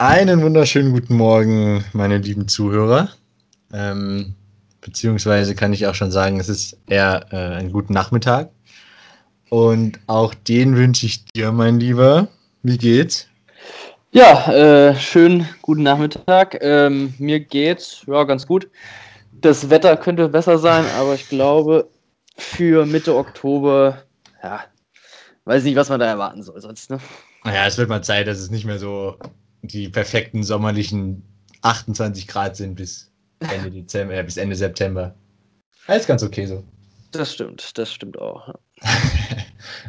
Einen wunderschönen guten Morgen, meine lieben Zuhörer. Ähm, beziehungsweise kann ich auch schon sagen, es ist eher äh, ein guten Nachmittag. Und auch den wünsche ich dir, mein Lieber. Wie geht's? Ja, äh, schönen guten Nachmittag. Ähm, mir geht's ja ganz gut. Das Wetter könnte besser sein, aber ich glaube, für Mitte Oktober, ja, weiß nicht, was man da erwarten soll sonst, ne? Naja, es wird mal Zeit, dass es nicht mehr so die perfekten sommerlichen 28 Grad sind bis Ende Dezember, äh, bis Ende September. Alles ganz okay so. Das stimmt, das stimmt auch.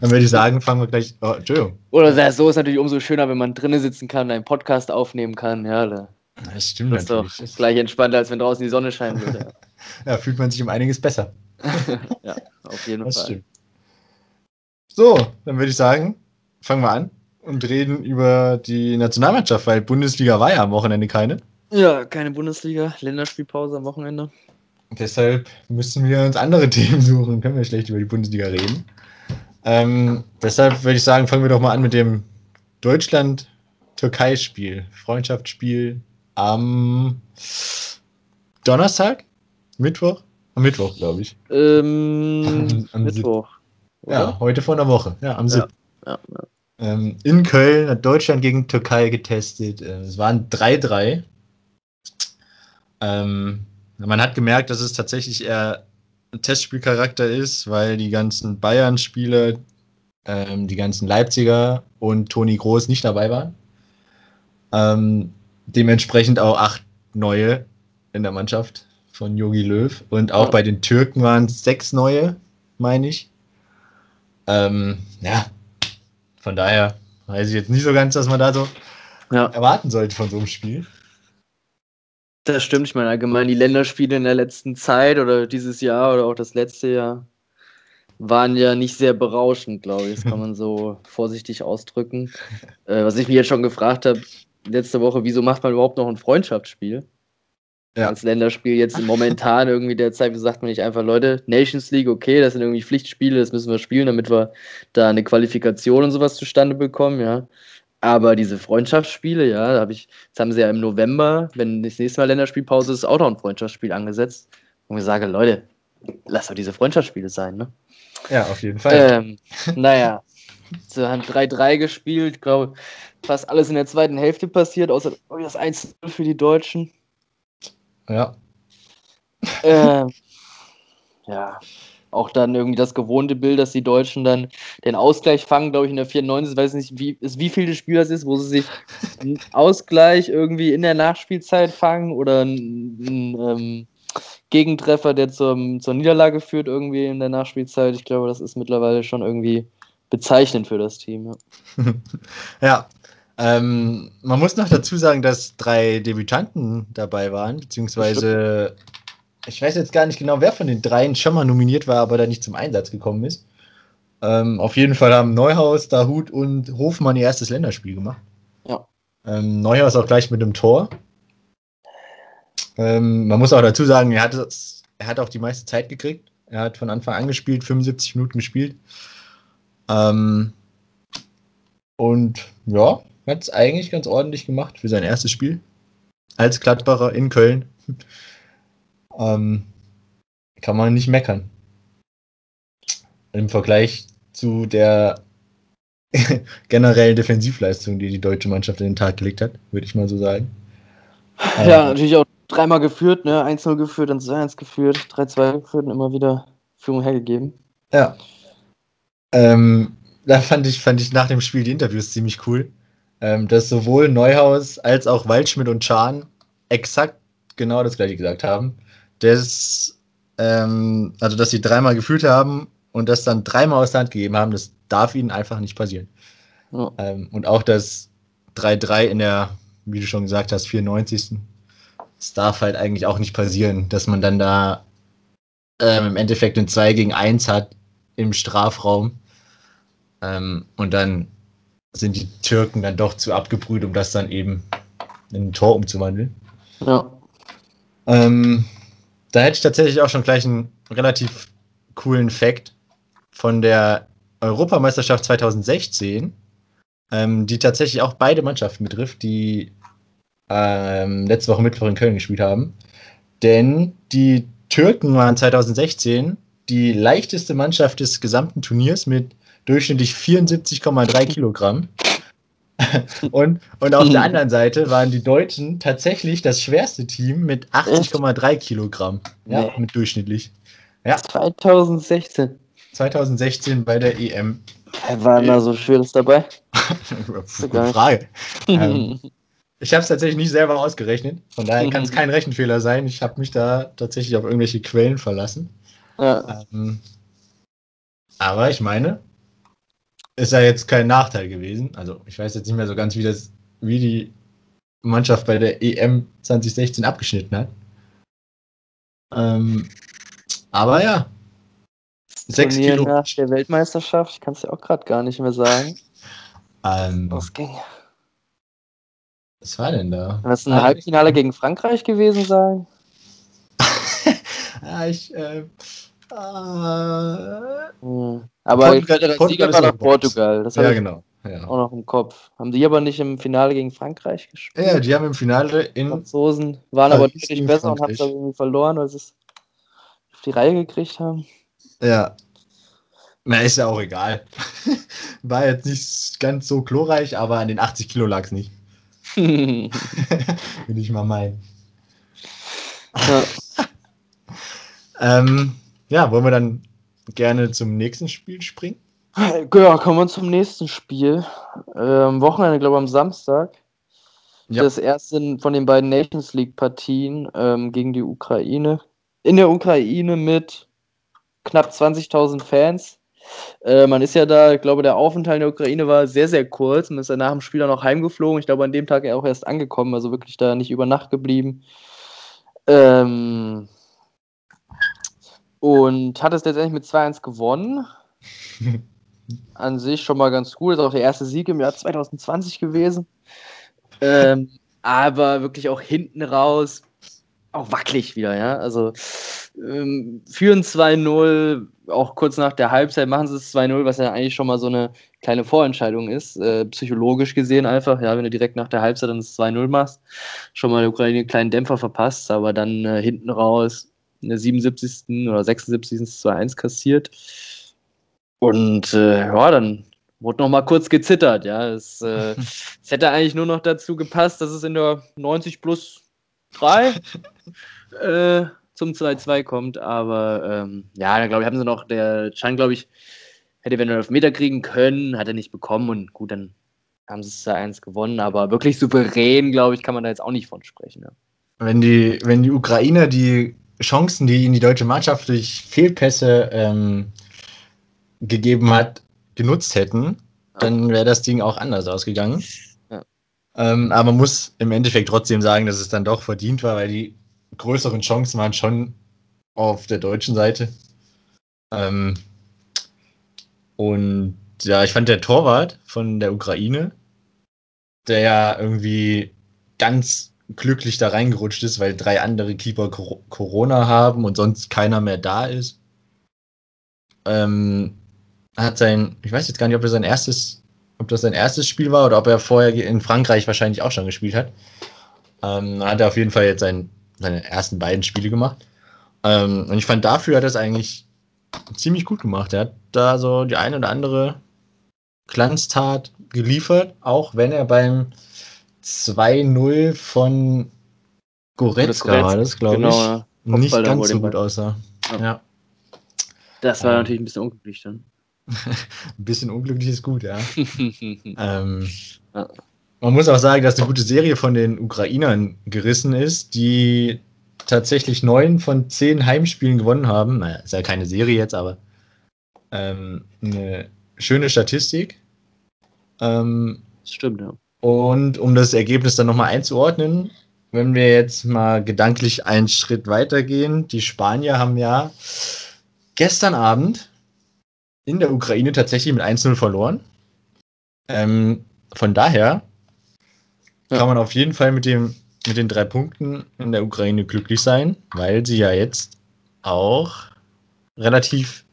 Dann würde ich sagen, fangen wir gleich. Oh, Entschuldigung. Oder so ist natürlich umso schöner, wenn man drinnen sitzen kann, einen Podcast aufnehmen kann. Ja, da das stimmt das ist natürlich. Doch gleich entspannter, als wenn draußen die Sonne scheinen würde. ja, fühlt man sich um einiges besser. ja, auf jeden das Fall. Stimmt. So, dann würde ich sagen, fangen wir an und reden über die Nationalmannschaft, weil Bundesliga war ja am Wochenende keine. Ja, keine Bundesliga, Länderspielpause am Wochenende. Deshalb müssen wir uns andere Themen suchen, können wir schlecht über die Bundesliga reden. Ähm, deshalb würde ich sagen, fangen wir doch mal an mit dem Deutschland-Türkei-Spiel, Freundschaftsspiel am Donnerstag? Mittwoch? Am Mittwoch, glaube ich. Ähm, am, am Mittwoch. Ja, heute vor einer Woche. Ja, am 7. Ja, ja, ähm, in Köln hat Deutschland gegen Türkei getestet. Äh, es waren 3-3. Ähm, man hat gemerkt, dass es tatsächlich eher ein Testspielcharakter ist, weil die ganzen Bayern-Spieler, ähm, die ganzen Leipziger und Toni Groß nicht dabei waren. Ähm, dementsprechend auch acht neue in der Mannschaft von Yogi Löw. Und auch bei den Türken waren es sechs neue, meine ich. Ähm, ja, von daher weiß ich jetzt nicht so ganz, dass man da so ja. erwarten sollte von so einem Spiel. Das stimmt, ich meine allgemein die Länderspiele in der letzten Zeit oder dieses Jahr oder auch das letzte Jahr waren ja nicht sehr berauschend, glaube ich. Das kann man so vorsichtig ausdrücken. Äh, was ich mich jetzt schon gefragt habe, letzte Woche, wieso macht man überhaupt noch ein Freundschaftsspiel? Ja. Als Länderspiel jetzt momentan irgendwie der Zeit, wie sagt man nicht einfach, Leute, Nations League, okay, das sind irgendwie Pflichtspiele, das müssen wir spielen, damit wir da eine Qualifikation und sowas zustande bekommen, ja. Aber diese Freundschaftsspiele, ja, da habe ich, jetzt haben sie ja im November, wenn das nächste Mal Länderspielpause ist, auch noch ein Freundschaftsspiel angesetzt. Und ich sage, Leute, lass doch diese Freundschaftsspiele sein, ne? Ja, auf jeden Fall. Ähm, naja, sie haben 3-3 gespielt, ich glaube, fast alles in der zweiten Hälfte passiert, außer das 1 für die Deutschen. Ja. Ähm, ja, auch dann irgendwie das gewohnte Bild, dass die Deutschen dann den Ausgleich fangen, glaube ich, in der 94. Ich weiß nicht, wie, wie viel das Spiel das ist, wo sie sich einen Ausgleich irgendwie in der Nachspielzeit fangen oder einen, einen ähm, Gegentreffer, der zum, zur Niederlage führt, irgendwie in der Nachspielzeit. Ich glaube, das ist mittlerweile schon irgendwie bezeichnend für das Team. Ja, ja ähm, man muss noch dazu sagen, dass drei Debütanten dabei waren, beziehungsweise ich weiß jetzt gar nicht genau, wer von den dreien schon mal nominiert war, aber da nicht zum Einsatz gekommen ist. Ähm, auf jeden Fall haben Neuhaus, Dahut und Hofmann ihr erstes Länderspiel gemacht. Ja. Ähm, Neuhaus auch gleich mit einem Tor. Ähm, man muss auch dazu sagen, er hat, er hat auch die meiste Zeit gekriegt. Er hat von Anfang an gespielt, 75 Minuten gespielt. Ähm, und ja, hat es eigentlich ganz ordentlich gemacht für sein erstes Spiel. Als Gladbacher in Köln. ähm, kann man nicht meckern. Im Vergleich zu der generellen Defensivleistung, die die deutsche Mannschaft in den Tag gelegt hat, würde ich mal so sagen. Ja, ähm, natürlich auch dreimal geführt, ne? 1-0 geführt, dann 2-1 geführt, 3-2 geführt und immer wieder Führung hergegeben. Ja. Ähm, da fand ich, fand ich nach dem Spiel die Interviews ziemlich cool ähm, dass sowohl Neuhaus als auch Waldschmidt und Schahn exakt genau das gleiche gesagt haben. Das, ähm, also, dass sie dreimal gefühlt haben und das dann dreimal aus der Hand gegeben haben, das darf ihnen einfach nicht passieren. Oh. Ähm, und auch das 3-3 in der, wie du schon gesagt hast, 94. Das darf halt eigentlich auch nicht passieren, dass man dann da ähm, im Endeffekt ein 2 gegen 1 hat im Strafraum ähm, und dann sind die Türken dann doch zu abgebrüht, um das dann eben in ein Tor umzuwandeln. Ja. Ähm, da hätte ich tatsächlich auch schon gleich einen relativ coolen Fact von der Europameisterschaft 2016, ähm, die tatsächlich auch beide Mannschaften betrifft, die ähm, letzte Woche Mittwoch in Köln gespielt haben. Denn die Türken waren 2016 die leichteste Mannschaft des gesamten Turniers mit durchschnittlich 74,3 Kilogramm. und, und auf der anderen Seite waren die Deutschen tatsächlich das schwerste Team mit 80,3 Kilogramm. Ja, nee. mit durchschnittlich. Ja. 2016. 2016 bei der EM. War da so Schweres dabei? Gute Frage. ähm, ich habe es tatsächlich nicht selber ausgerechnet. Von daher kann es kein Rechenfehler sein. Ich habe mich da tatsächlich auf irgendwelche Quellen verlassen. Ja. Ähm, aber ich meine, ist ja jetzt kein Nachteil gewesen. Also ich weiß jetzt nicht mehr so ganz, wie das, wie die Mannschaft bei der EM 2016 abgeschnitten hat. Ähm, aber ja. Sechs Kilo. nach der Weltmeisterschaft, kannst du auch gerade gar nicht mehr sagen. Ähm, Was ging? Was war denn da? Kann das ein ah, Halbfinale gegen Frankreich gewesen sein? ja, ich, äh, äh, hm. Aber ich glaube, der Sieger war doch Portugal. Das ja, genau. Ja. Auch noch im Kopf. Haben die aber nicht im Finale gegen Frankreich gespielt? Ja, die haben im Finale in. Die Franzosen waren aber deutlich besser und haben es irgendwie verloren, weil sie es auf die Reihe gekriegt haben. Ja. Na, ist ja auch egal. War jetzt nicht ganz so chlorreich, aber an den 80 Kilo lag es nicht. Will ich mal meinen. Ja. ähm, ja, wollen wir dann gerne zum nächsten Spiel springen? Ja, kommen wir zum nächsten Spiel. Ähm, Wochenende, glaube ich, am Samstag. Ja. Das erste von den beiden Nations League-Partien ähm, gegen die Ukraine. In der Ukraine mit knapp 20.000 Fans. Äh, man ist ja da, ich glaube, der Aufenthalt in der Ukraine war sehr, sehr kurz. Man ist ja nach dem Spiel dann noch heimgeflogen. Ich glaube, an dem Tag auch erst angekommen, also wirklich da nicht über Nacht geblieben. Ähm, und hat es letztendlich mit 2-1 gewonnen. An sich schon mal ganz gut. Ist auch der erste Sieg im Jahr 2020 gewesen. Ähm, aber wirklich auch hinten raus auch wackelig wieder, ja. Also ähm, führen 2-0, auch kurz nach der Halbzeit machen sie es 2-0, was ja eigentlich schon mal so eine kleine Vorentscheidung ist, äh, psychologisch gesehen einfach, ja, wenn du direkt nach der Halbzeit dann das 2-0 machst, schon mal der Ukraine einen kleinen Dämpfer verpasst, aber dann äh, hinten raus in der 77. oder 76. 2-1 kassiert. Und äh, ja, dann wurde noch mal kurz gezittert, ja. Es, äh, es hätte eigentlich nur noch dazu gepasst, dass es in der 90 plus 3 äh, zum 2-2 kommt, aber ähm, ja, dann glaube ich, haben sie noch, der Chan, glaube ich, hätte wenn er auf Meter kriegen können, hat er nicht bekommen und gut, dann haben sie es 2-1 gewonnen, aber wirklich souverän, glaube ich, kann man da jetzt auch nicht von sprechen. Ja. Wenn die, wenn die Ukrainer die Chancen, die ihnen die deutsche Mannschaft durch Fehlpässe ähm, gegeben hat, genutzt hätten, dann wäre das Ding auch anders ausgegangen. Ja. Ähm, aber man muss im Endeffekt trotzdem sagen, dass es dann doch verdient war, weil die größeren Chancen waren schon auf der deutschen Seite. Ähm, und ja, ich fand der Torwart von der Ukraine, der ja irgendwie ganz glücklich da reingerutscht ist, weil drei andere Keeper Corona haben und sonst keiner mehr da ist. Ähm, hat sein, ich weiß jetzt gar nicht, ob er sein erstes, ob das sein erstes Spiel war oder ob er vorher in Frankreich wahrscheinlich auch schon gespielt hat. Ähm, hat er auf jeden Fall jetzt sein seine ersten beiden Spiele gemacht. Ähm, und ich fand, dafür hat er es eigentlich ziemlich gut gemacht. Er hat da so die eine oder andere Glanztat geliefert, auch wenn er beim 2-0 von Goretzka war das, glaube genau, ich, ja. nicht ganz so gut aussah. Ja. ja. Das war ähm, natürlich ein bisschen unglücklich dann. ein bisschen unglücklich ist gut, ja. ähm, ja. Man muss auch sagen, dass eine gute Serie von den Ukrainern gerissen ist, die tatsächlich neun von zehn Heimspielen gewonnen haben. Naja, ist ja keine Serie jetzt, aber ähm, eine schöne Statistik. Ähm, Stimmt, ja. Und um das Ergebnis dann nochmal einzuordnen, wenn wir jetzt mal gedanklich einen Schritt weitergehen, die Spanier haben ja gestern Abend in der Ukraine tatsächlich mit 1-0 verloren. Ähm, von daher kann man auf jeden Fall mit, dem, mit den drei Punkten in der Ukraine glücklich sein, weil sie ja jetzt auch relativ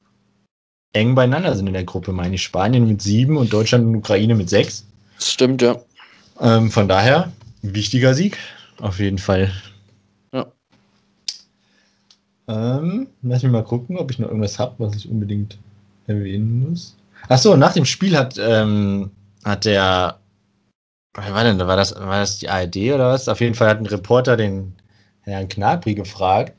eng beieinander sind in der Gruppe, meine ich. Spanien mit sieben und Deutschland und Ukraine mit sechs. Stimmt, ja. Ähm, von daher wichtiger Sieg, auf jeden Fall. Ja. Ähm, lass mich mal gucken, ob ich noch irgendwas habe, was ich unbedingt erwähnen muss. Achso, nach dem Spiel hat, ähm, hat der, wer war denn, war das, war das die ARD oder was? Auf jeden Fall hat ein Reporter den Herrn Knapri gefragt,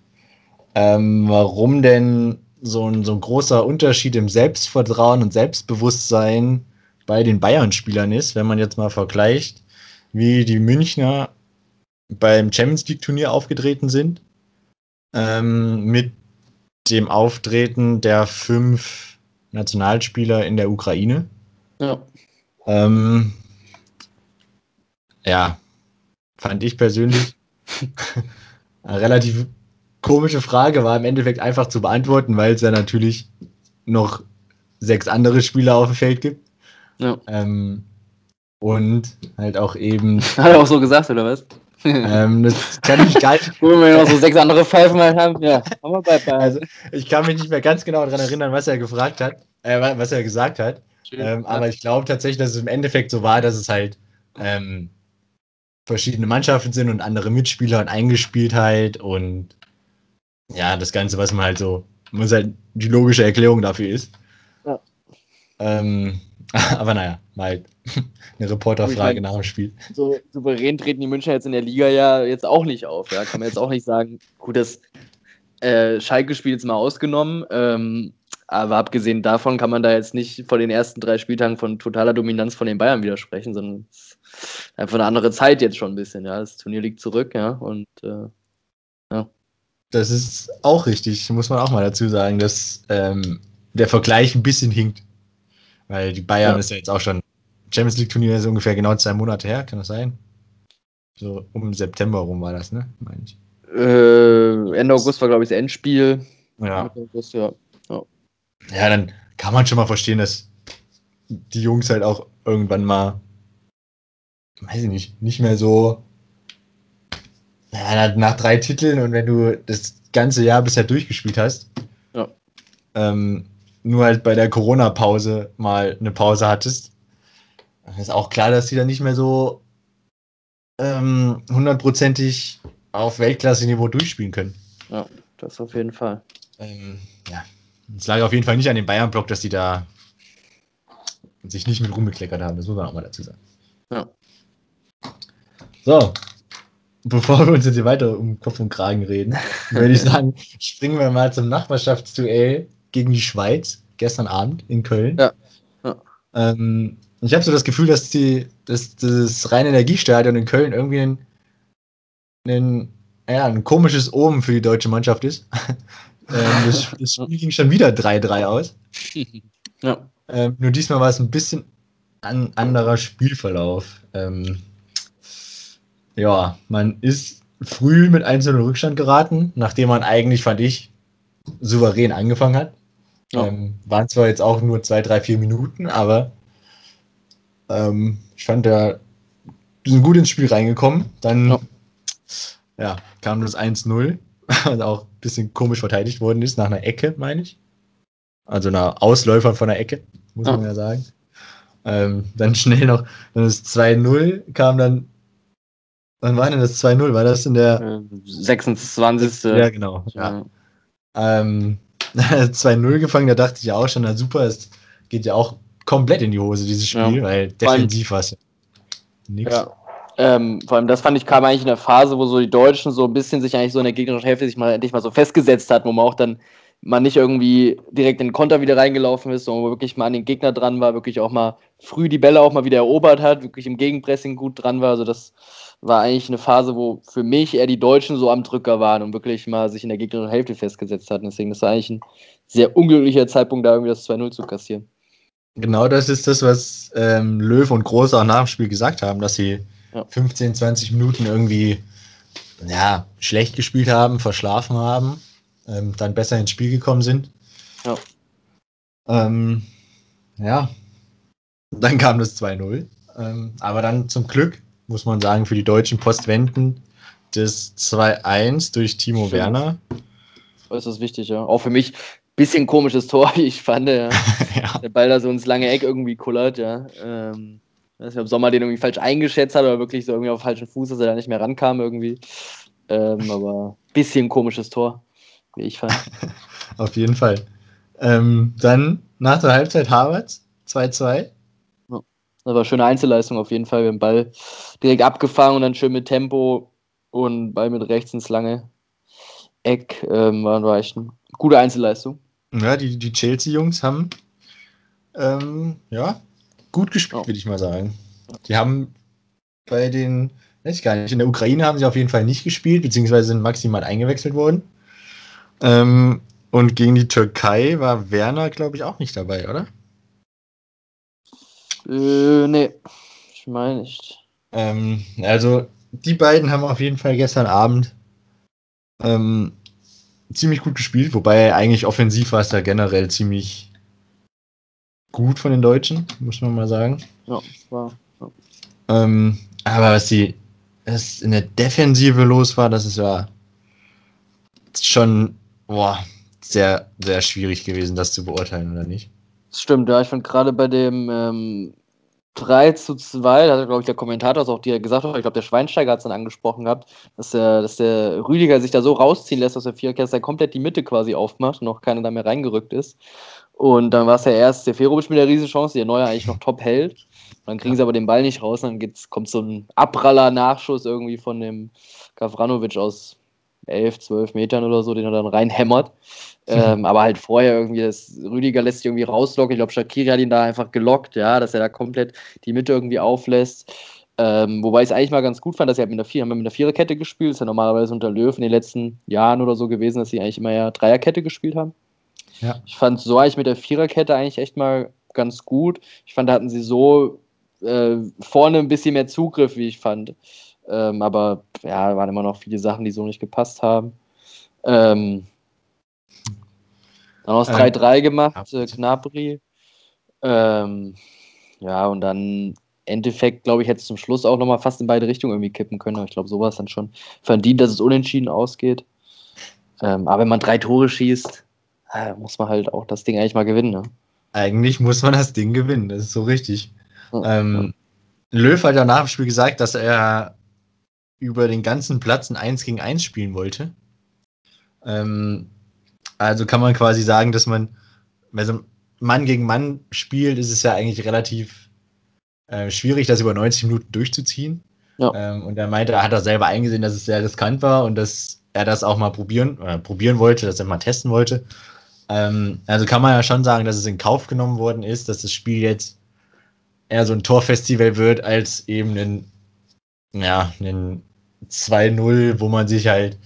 ähm, warum denn so ein, so ein großer Unterschied im Selbstvertrauen und Selbstbewusstsein bei den Bayern-Spielern ist, wenn man jetzt mal vergleicht, wie die Münchner beim Champions League-Turnier aufgetreten sind, ähm, mit dem Auftreten der fünf Nationalspieler in der Ukraine. Ja. Ähm, ja, fand ich persönlich eine relativ komische Frage, war im Endeffekt einfach zu beantworten, weil es ja natürlich noch sechs andere Spieler auf dem Feld gibt. ja. Ähm, und halt auch eben, Hat er auch so gesagt, oder was? ähm, das kann ich gar nicht, Wo wir noch so sechs andere Pfeifen halt haben. Ja, haben wir bei also ich kann mich nicht mehr ganz genau daran erinnern, was er gefragt hat, äh, wa- was er gesagt hat. Ähm, aber ich glaube tatsächlich, dass es im Endeffekt so war, dass es halt ähm, verschiedene Mannschaften sind und andere Mitspieler und Eingespieltheit und ja, das Ganze, was man halt so, was halt die logische Erklärung dafür ist. Ja. Ähm, aber naja, mal eine Reporterfrage nach dem Spiel. so souverän treten die Münchner jetzt in der Liga ja jetzt auch nicht auf. Ja, kann man jetzt auch nicht sagen. Gut, das äh, Schalke-Spiel jetzt mal ausgenommen. Ähm, aber abgesehen davon kann man da jetzt nicht vor den ersten drei Spieltagen von totaler Dominanz von den Bayern widersprechen, sondern einfach eine andere Zeit jetzt schon ein bisschen. Ja, das Turnier liegt zurück. Ja, und äh, Das ist auch richtig, muss man auch mal dazu sagen, dass ähm, der Vergleich ein bisschen hinkt. Weil die Bayern Ja. ist ja jetzt auch schon, Champions League Turnier ist ungefähr genau zwei Monate her, kann das sein? So um September rum war das, ne? Meine ich. äh, Ende August war, glaube ich, das Endspiel. Ja. August, ja. ja, dann kann man schon mal verstehen, dass die Jungs halt auch irgendwann mal, weiß ich nicht, nicht mehr so, ja, nach- nach drei Titeln und wenn du das ganze Jahr bisher durchgespielt hast, Ja. ähm, nur halt bei der Corona-Pause mal eine Pause hattest, ist auch klar, dass die dann nicht mehr so ähm, hundertprozentig auf Weltklasse-Niveau durchspielen können. Das auf jeden Fall. Ähm, ja, es lag auf jeden Fall nicht an dem Bayern-Block, dass die da sich nicht mit rumbekleckert haben. Das muss man auch mal dazu sagen. Ja. So, bevor wir uns jetzt hier weiter um Kopf und Kragen reden, würde ich sagen, springen wir mal zum Nachbarschaftsduell gegen die Schweiz gestern Abend in Köln. Ja. Ja. Ähm, ich habe so das Gefühl, dass die, dass das reine Energiestadion in Köln irgendwie ein, ein, ja, ein komisches Omen für die deutsche Mannschaft ist. ähm, das, das Spiel ging schon wieder 3-3 aus. Ja. Ähm, nur diesmal war es ein bisschen ein anderer Spielverlauf. Ähm, ja, man ist früh mit 1 Rückstand geraten, nachdem man eigentlich, fand ich, souverän angefangen hat. Ja. Ähm, waren zwar jetzt auch nur 2, 3, 4 Minuten, aber ähm, ich fand, da sind gut ins Spiel reingekommen. Dann Ja. ja, kam das 1-0, was auch ein bisschen komisch verteidigt worden ist, nach einer Ecke, meine ich. Also einer Ausläufer von der Ecke, muss Ja. man ja sagen. Ähm, dann schnell noch, dann das 2-0 kam dann. Wann war denn das 2-0? War das in der. Äh, 26. Ja, genau. Ja. Ähm, 2-0 gefangen, da dachte ich ja auch schon, na super, es geht ja auch komplett in die Hose, dieses Spiel, Ja. weil defensiv war es nix. Ja. Ähm, vor allem, das fand ich kam eigentlich in der Phase, wo so die Deutschen so ein bisschen sich eigentlich so in der gegnerischen Hälfte sich mal endlich mal so festgesetzt hat, wo man auch dann mal nicht irgendwie direkt in den Konter wieder reingelaufen ist, sondern wo wirklich mal an den Gegner dran war, wirklich auch mal früh die Bälle auch mal wieder erobert hat, wirklich im Gegenpressing gut dran war. Also das war eigentlich eine Phase, wo für mich eher die Deutschen so am Drücker waren und wirklich mal sich in der gegnerischen Hälfte festgesetzt hatten. Deswegen das war eigentlich ein sehr unglücklicher Zeitpunkt, da irgendwie das 2-0 zu kassieren. Genau das ist das, was ähm, Löw und Groß auch nach dem Spiel gesagt haben, dass sie Ja. 15, 20 Minuten irgendwie ja, schlecht gespielt haben, verschlafen haben, ähm, dann besser ins Spiel gekommen sind. Ja. Ähm, ja. Dann kam das 2-0. Ähm, aber dann zum Glück, muss man sagen, für die deutschen Postwenden das 2-1 durch Timo Stimmt. Werner. Das ist wichtig, ja. Auch für mich bisschen komisches Tor, wie ich fand, ja. ja. der Ball da so ins lange Eck irgendwie kullert, ja. Ähm, Ich weiß nicht, ob Sommer den irgendwie falsch eingeschätzt hat oder wirklich so irgendwie auf falschen Fuß, dass er da nicht mehr rankam irgendwie. Ähm, aber bisschen komisches Tor, wie ich fand. auf jeden Fall. Ähm, dann nach der Halbzeit Harvard 2-2. Das war eine schöne Einzelleistung auf jeden Fall. Wir haben den Ball direkt abgefangen und dann schön mit Tempo und Ball mit rechts ins lange Eck. Ähm, war, war echt eine gute Einzelleistung. Ja, die, die Chelsea-Jungs haben ähm, ja, gut gespielt, oh. würde ich mal sagen. Die haben bei den, weiß ich gar nicht, in der Ukraine haben sie auf jeden Fall nicht gespielt, beziehungsweise sind maximal eingewechselt worden. Ähm, und gegen die Türkei war Werner, glaube ich, auch nicht dabei, oder? Äh, nee, ich meine nicht. Ähm, also, die beiden haben auf jeden Fall gestern Abend ähm, ziemlich gut gespielt, wobei eigentlich offensiv war es da generell ziemlich gut von den Deutschen, muss man mal sagen. Ja, war. Ja. Ähm, aber was die was in der Defensive los war, das ist ja schon boah, sehr, sehr schwierig gewesen, das zu beurteilen, oder nicht? Stimmt, ja. Ich fand gerade bei dem ähm, 3 zu 2, da hat, glaube ich, der Kommentator es auch dir gesagt, ich glaube, der Schweinsteiger hat es dann angesprochen gehabt, dass der, dass der Rüdiger sich da so rausziehen lässt, dass der Viererkessler komplett die Mitte quasi aufmacht und noch keiner da mehr reingerückt ist. Und dann war es ja erst der Ferovic mit der Riesenchance, die der Neuer eigentlich noch top hält. Dann kriegen sie aber den Ball nicht raus, dann kommt so ein Abraller-Nachschuss irgendwie von dem Gavranovic aus 11, 12 Metern oder so, den er dann reinhämmert. Ähm, aber halt vorher irgendwie, das Rüdiger lässt sich irgendwie rauslocken. Ich glaube, Shakiri hat ihn da einfach gelockt, ja, dass er da komplett die Mitte irgendwie auflässt. Ähm, wobei ich es eigentlich mal ganz gut fand, dass sie halt mit einer, Vier haben mit einer Viererkette gespielt. Das ist ja normalerweise unter Löw in den letzten Jahren oder so gewesen, dass sie eigentlich immer ja Dreierkette gespielt haben. Ja. Ich fand so eigentlich mit der Viererkette eigentlich echt mal ganz gut. Ich fand, da hatten sie so äh, vorne ein bisschen mehr Zugriff, wie ich fand. Ähm, aber ja, waren immer noch viele Sachen, die so nicht gepasst haben. Ähm, dann aus 3-3 ähm, gemacht, äh, Knabri. Ähm, ja, und dann Endeffekt, glaube ich, hätte es zum Schluss auch nochmal fast in beide Richtungen irgendwie kippen können. Aber ich glaube, sowas dann schon verdient, dass es unentschieden ausgeht. Ähm, aber wenn man drei Tore schießt, äh, muss man halt auch das Ding eigentlich mal gewinnen. Ne? Eigentlich muss man das Ding gewinnen, das ist so richtig. Ja, ähm, ja. Löw hat ja nach dem Spiel gesagt, dass er über den ganzen Platz ein 1 gegen 1 spielen wollte. Ähm, also kann man quasi sagen, dass man, wenn so Mann gegen Mann spielt, ist es ja eigentlich relativ äh, schwierig, das über 90 Minuten durchzuziehen. Ja. Ähm, und er meinte, er hat er selber eingesehen, dass es sehr riskant war und dass er das auch mal probieren, äh, probieren wollte, dass er mal testen wollte. Ähm, also kann man ja schon sagen, dass es in Kauf genommen worden ist, dass das Spiel jetzt eher so ein Torfestival wird, als eben ein, ja, ein 2-0, wo man sich halt,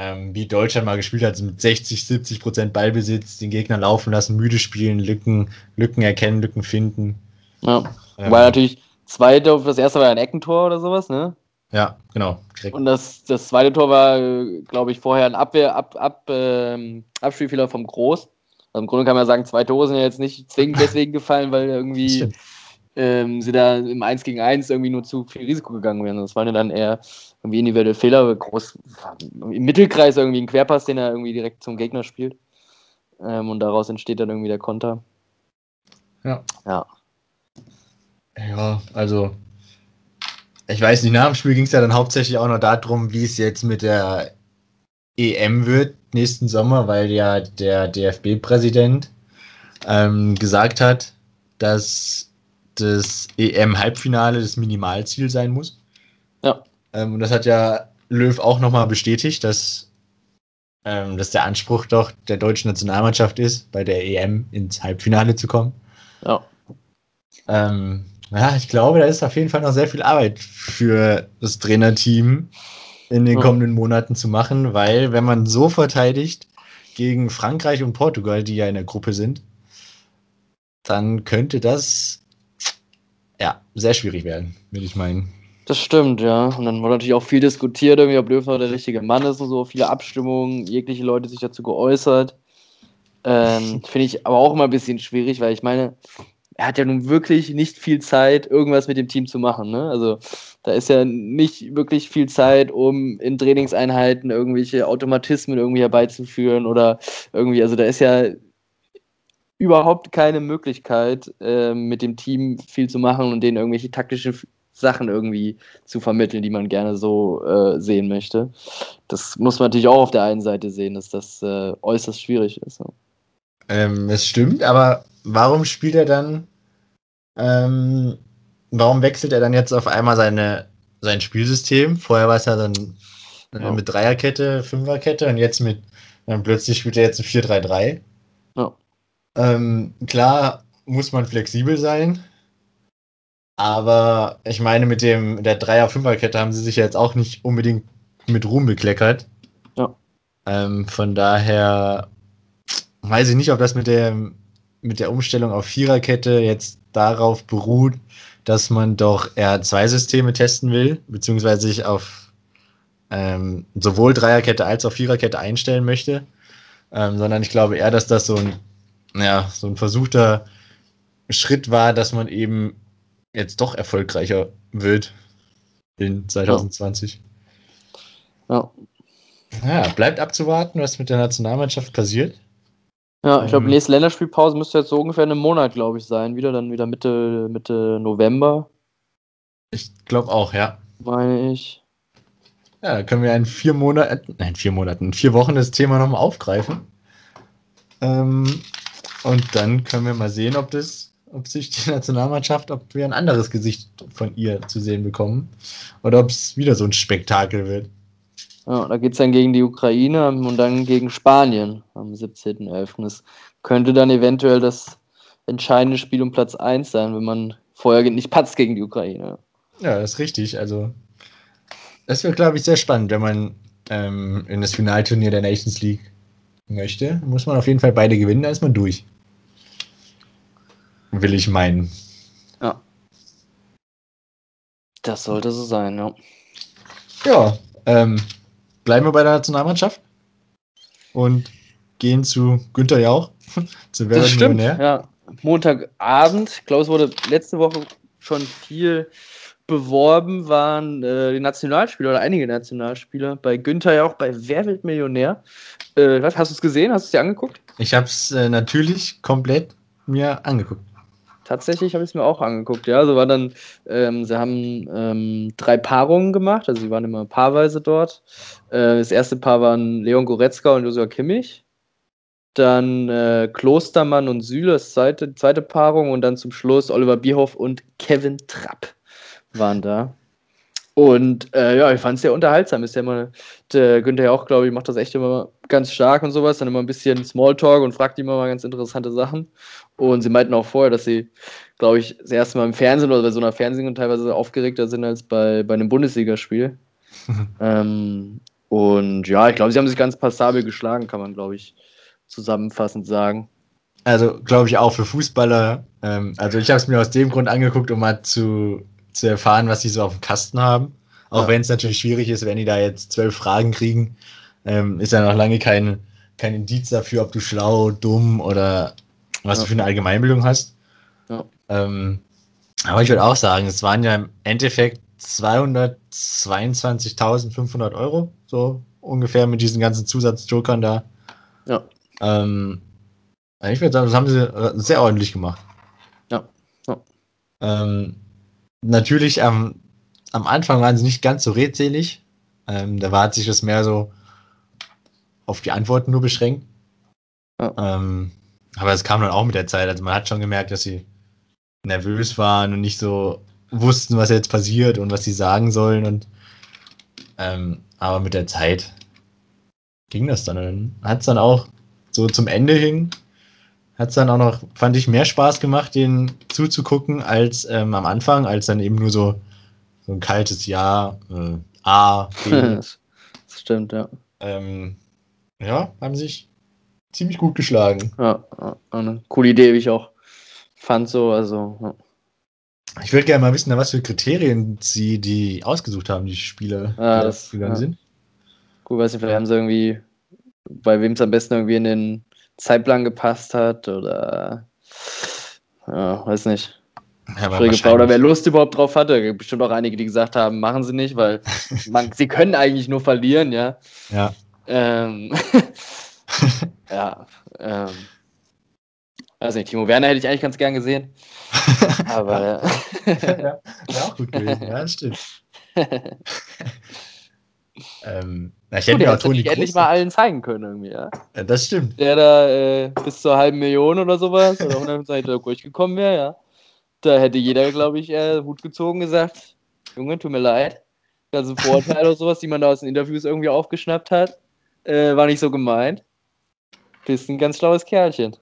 ähm, wie Deutschland mal gespielt hat, mit 60, 70 Prozent Ballbesitz, den Gegner laufen lassen, müde spielen, Lücken, Lücken erkennen, Lücken finden. Ja, ähm, weil natürlich zweite, das erste war ein Eckentor oder sowas, ne? Ja, genau. Direkt. Und das, das zweite Tor war, glaube ich, vorher ein Abwehr, ab, ab, ähm, Abspielfehler vom Groß. Also Im Grunde kann man sagen, zwei Tore sind ja jetzt nicht zwingend deswegen gefallen, weil irgendwie ähm, sie da im 1 gegen 1 irgendwie nur zu viel Risiko gegangen wären. Das waren ja dann eher irgendwie individuelle Fehler, groß im Mittelkreis irgendwie ein Querpass, den er irgendwie direkt zum Gegner spielt. Ähm, und daraus entsteht dann irgendwie der Konter. Ja. Ja. Ja, also ich weiß nicht, nach dem Spiel ging es ja dann hauptsächlich auch noch darum, wie es jetzt mit der EM wird nächsten Sommer, weil ja der DFB-Präsident ähm, gesagt hat, dass das EM-Halbfinale das Minimalziel sein muss. Ähm, und das hat ja Löw auch nochmal bestätigt, dass ähm, das der Anspruch doch der deutschen Nationalmannschaft ist, bei der EM ins Halbfinale zu kommen. Ja. Ähm, ja, ich glaube, da ist auf jeden Fall noch sehr viel Arbeit für das Trainerteam in den kommenden Monaten zu machen, weil wenn man so verteidigt gegen Frankreich und Portugal, die ja in der Gruppe sind, dann könnte das ja sehr schwierig werden, würde ich meinen. Das stimmt, ja. Und dann wurde natürlich auch viel diskutiert, irgendwie, ob Löw der richtige Mann ist und so, viele Abstimmungen, jegliche Leute sich dazu geäußert. Ähm, Finde ich aber auch immer ein bisschen schwierig, weil ich meine, er hat ja nun wirklich nicht viel Zeit, irgendwas mit dem Team zu machen. Ne? Also da ist ja nicht wirklich viel Zeit, um in Trainingseinheiten irgendwelche Automatismen irgendwie herbeizuführen oder irgendwie, also da ist ja überhaupt keine Möglichkeit, äh, mit dem Team viel zu machen und denen irgendwelche taktischen Sachen irgendwie zu vermitteln, die man gerne so äh, sehen möchte. Das muss man natürlich auch auf der einen Seite sehen, dass das äh, äußerst schwierig ist. So. Ähm, es stimmt, aber warum spielt er dann, ähm, warum wechselt er dann jetzt auf einmal seine, sein Spielsystem? Vorher war es ja dann äh, ja. mit Dreierkette, Fünferkette und jetzt mit, dann plötzlich spielt er jetzt ein 4-3-3. Ja. Ähm, klar muss man flexibel sein, aber ich meine, mit dem der Dreier-Fünfer-Kette haben sie sich ja jetzt auch nicht unbedingt mit Ruhm bekleckert. Ja. Ähm, von daher weiß ich nicht, ob das mit der, mit der Umstellung auf Viererkette jetzt darauf beruht, dass man doch eher zwei Systeme testen will, beziehungsweise sich auf ähm, sowohl Dreierkette als auch Viererkette einstellen möchte. Ähm, sondern ich glaube eher, dass das so ein, ja, so ein versuchter Schritt war, dass man eben jetzt doch erfolgreicher wird in 2020. Ja. Ja, bleibt abzuwarten, was mit der Nationalmannschaft passiert. Ja, ich glaube, ähm, nächste Länderspielpause müsste jetzt so ungefähr einen Monat, glaube ich, sein. Wieder dann wieder Mitte, Mitte November. Ich glaube auch, ja. Meine ich. Ja, dann können wir in vier Monaten, nein, vier Monaten, in vier Wochen das Thema nochmal aufgreifen. Ähm, und dann können wir mal sehen, ob das ob sich die Nationalmannschaft, ob wir ein anderes Gesicht von ihr zu sehen bekommen oder ob es wieder so ein Spektakel wird. Ja, da geht es dann gegen die Ukraine und dann gegen Spanien am 17.11. Das könnte dann eventuell das entscheidende Spiel um Platz 1 sein, wenn man vorher nicht patzt gegen die Ukraine. Ja, das ist richtig. Also, das wird, glaube ich, sehr spannend, wenn man ähm, in das Finalturnier der Nations League möchte. Muss man auf jeden Fall beide gewinnen, dann ist man durch. Will ich meinen. Ja. Das sollte so sein, ja. Ja, ähm, bleiben wir bei der Nationalmannschaft und gehen zu Günther Jauch. zu Wer das stimmt, ja. Montagabend, ich glaube, es wurde letzte Woche schon viel beworben, waren äh, die Nationalspieler oder einige Nationalspieler bei Günther Jauch bei Wer wird Millionär. Äh, was, hast du es gesehen? Hast du es dir angeguckt? Ich habe es äh, natürlich komplett mir angeguckt. Tatsächlich habe ich es mir auch angeguckt, ja. So war dann, ähm, sie haben ähm, drei Paarungen gemacht, also sie waren immer paarweise dort. Äh, das erste Paar waren Leon Goretzka und Josua Kimmich. Dann äh, Klostermann und Süle, das zweite, zweite Paarung. Und dann zum Schluss Oliver Bierhoff und Kevin Trapp waren da. Und äh, ja, ich fand es sehr unterhaltsam. Ist ja immer, der Günther ja auch, glaube ich, macht das echt immer ganz stark und sowas. Dann immer ein bisschen Smalltalk und fragt immer mal ganz interessante Sachen. Und sie meinten auch vorher, dass sie, glaube ich, das erste Mal im Fernsehen oder bei so einer Fernsehung teilweise aufgeregter sind als bei, bei einem Bundesligaspiel. ähm, und ja, ich glaube, sie haben sich ganz passabel geschlagen, kann man, glaube ich, zusammenfassend sagen. Also, glaube ich, auch für Fußballer. Ähm, also, ich habe es mir aus dem Grund angeguckt, um mal zu zu erfahren, was sie so auf dem Kasten haben. Auch ja. wenn es natürlich schwierig ist, wenn die da jetzt zwölf Fragen kriegen, ähm, ist ja noch lange kein, kein Indiz dafür, ob du schlau, dumm oder was ja. du für eine Allgemeinbildung hast. Ja. Ähm, aber ich würde auch sagen, es waren ja im Endeffekt 222.500 Euro, so ungefähr mit diesen ganzen Zusatzjokern da. Ja. Ähm, ich würde sagen, das haben sie sehr ordentlich gemacht. Ja. ja. Ähm, natürlich am, am Anfang waren sie nicht ganz so redselig. Ähm, da war hat sich das mehr so auf die Antworten nur beschränkt. Ja. Ähm, aber es kam dann auch mit der Zeit. Also man hat schon gemerkt, dass sie nervös waren und nicht so wussten, was jetzt passiert und was sie sagen sollen. Und ähm, aber mit der Zeit ging das dann. Hat es dann auch so zum Ende hin hat es dann auch noch, fand ich, mehr Spaß gemacht, den zuzugucken, als ähm, am Anfang, als dann eben nur so, so ein kaltes Ja, äh, A, B. das stimmt, ja. Ähm, ja, haben sich ziemlich gut geschlagen. Ja, eine coole Idee, wie ich auch fand, so, also. Ja. Ich würde gerne mal wissen, was für Kriterien sie die ausgesucht haben, die Spieler, ja, die das gegangen ja. sind. Gut, weiß nicht, vielleicht haben sie irgendwie, bei wem es am besten irgendwie in den Zeitplan gepasst hat oder ja, weiß nicht. Ja, Schräge wer Lust überhaupt drauf hatte. Bestimmt auch einige, die gesagt haben, machen sie nicht, weil man, sie können eigentlich nur verlieren, ja. Ja. Ähm, ja. Ähm, Also nicht, Timo Werner hätte ich eigentlich ganz gern gesehen. Aber ja. ja, ja, auch gut gewesen, ja, stimmt. Ähm, na, ich hätte mir auch Toni Kroos endlich mal allen zeigen können irgendwie, ja. ja das stimmt. Der da äh, bis zur halben Million oder sowas oder 100 durchgekommen wäre, ja. Da hätte jeder, glaube ich, äh, Hut gezogen gesagt, Junge, tut mir leid. Also Vorurteile oder sowas, die man da aus den Interviews irgendwie aufgeschnappt hat, äh, war nicht so gemeint. Bist ein ganz schlaues Kerlchen.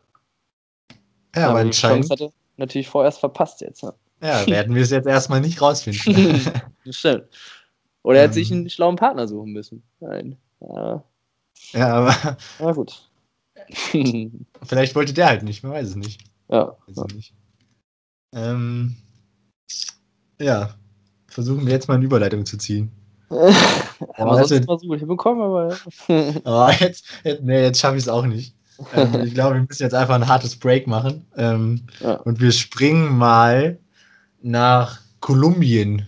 Ja, aber anscheinend. hatte natürlich vorerst verpasst jetzt. Ne? Ja, werden wir es jetzt erstmal nicht rausfinden. stimmt. Oder er hat sich ähm. einen schlauen Partner suchen müssen. Nein. Ja, ja aber. Na gut. Vielleicht wollte der halt nicht, man weiß es nicht. Ja. Weiß es nicht. Ähm, ja, versuchen wir jetzt mal eine Überleitung zu ziehen. ja, aber sonst mal so gut hinbekommen, aber. oh, jetzt, jetzt, nee, jetzt schaffe ich es auch nicht. Ähm, ich glaube, wir müssen jetzt einfach ein hartes Break machen. Ähm, ja. Und wir springen mal nach Kolumbien.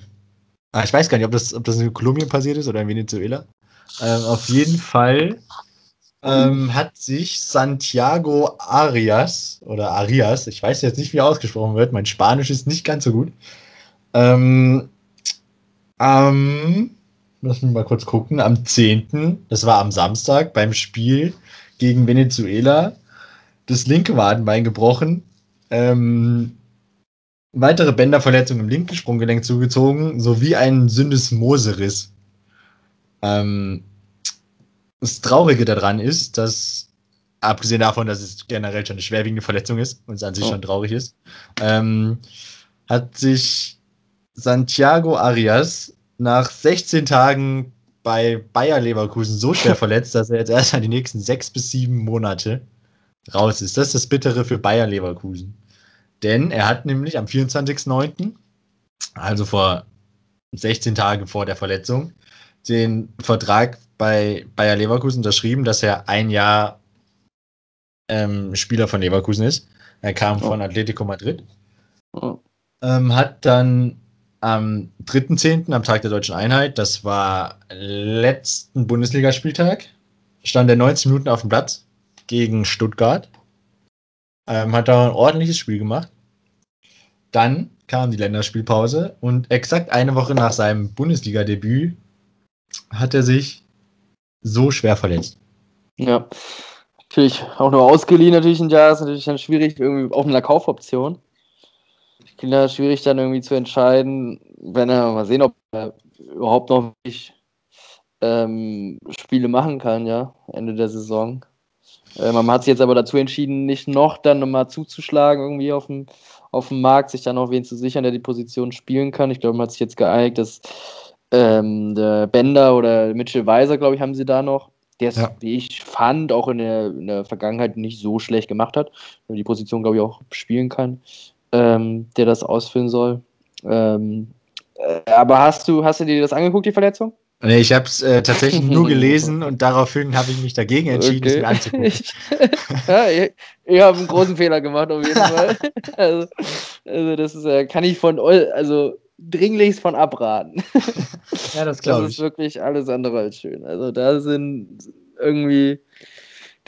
Ah, ich weiß gar nicht, ob das, ob das in Kolumbien passiert ist oder in Venezuela. Ähm, auf jeden Fall ähm, hat sich Santiago Arias oder Arias, ich weiß jetzt nicht, wie er ausgesprochen wird, mein Spanisch ist nicht ganz so gut. Ähm, am, lass mich mal kurz gucken, am 10., das war am Samstag beim Spiel gegen Venezuela, das linke Wadenbein gebrochen, ähm, weitere Bänderverletzungen im linken Sprunggelenk zugezogen, sowie ein Syndesmoseriss. Ähm, das Traurige daran ist, dass, abgesehen davon, dass es generell schon eine schwerwiegende Verletzung ist und es an sich oh. schon traurig ist, ähm, hat sich Santiago Arias nach 16 Tagen bei Bayer Leverkusen so schwer verletzt, dass er jetzt erst mal die nächsten sechs bis sieben Monate raus ist. Das ist das Bittere für Bayer Leverkusen. Denn er hat nämlich am 24.09., also vor 16 Tagen vor der Verletzung, den Vertrag bei Bayer Leverkusen unterschrieben, dass er ein Jahr ähm, Spieler von Leverkusen ist. Er kam oh. von Atletico Madrid. Oh. Ähm, hat dann am 3.10., am Tag der Deutschen Einheit, das war letzten Bundesligaspieltag, stand er 90 Minuten auf dem Platz gegen Stuttgart. Ähm, hat da ein ordentliches Spiel gemacht. Dann kam die Länderspielpause und exakt eine Woche nach seinem Bundesliga-Debüt hat er sich so schwer verletzt. Ja, natürlich auch nur ausgeliehen, natürlich ein Jahr ist natürlich dann schwierig, irgendwie auch mit einer Kaufoption. Kinder schwierig dann irgendwie zu entscheiden, wenn er mal sehen, ob er überhaupt noch wirklich, ähm, Spiele machen kann, ja, Ende der Saison. Äh, man hat sich jetzt aber dazu entschieden, nicht noch dann nochmal zuzuschlagen, irgendwie auf dem, auf dem Markt, sich dann noch wen zu sichern, der die Position spielen kann. Ich glaube, man hat sich jetzt geeinigt, dass ähm, der Bender oder Mitchell Weiser, glaube ich, haben sie da noch, der es, ja. wie ich fand, auch in der, in der Vergangenheit nicht so schlecht gemacht hat, die Position, glaube ich, auch spielen kann ähm, der das ausfüllen soll. Ähm, äh, aber hast du, hast du dir das angeguckt, die Verletzung? Nee, ich habe es äh, tatsächlich nur gelesen und daraufhin habe ich mich dagegen entschieden, okay. es mir anzugucken. ja, ich, ich habe einen großen Fehler gemacht, auf jeden Fall. also, also, das ist, äh, kann ich von also dringlichst von abraten. ja, das glaube ich. Das ist wirklich alles andere als schön. Also da sind irgendwie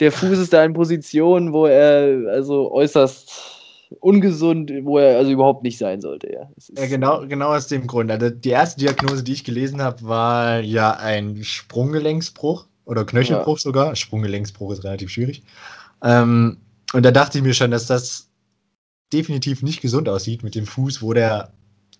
der Fuß ist da in Position, wo er also äußerst ungesund, wo er also überhaupt nicht sein sollte. Ja, ja genau, genau aus dem Grund. Also die erste Diagnose, die ich gelesen habe, war ja ein Sprunggelenksbruch oder Knöchelbruch ja. sogar. Sprunggelenksbruch ist relativ schwierig. Ähm, und da dachte ich mir schon, dass das definitiv nicht gesund aussieht mit dem Fuß, wo der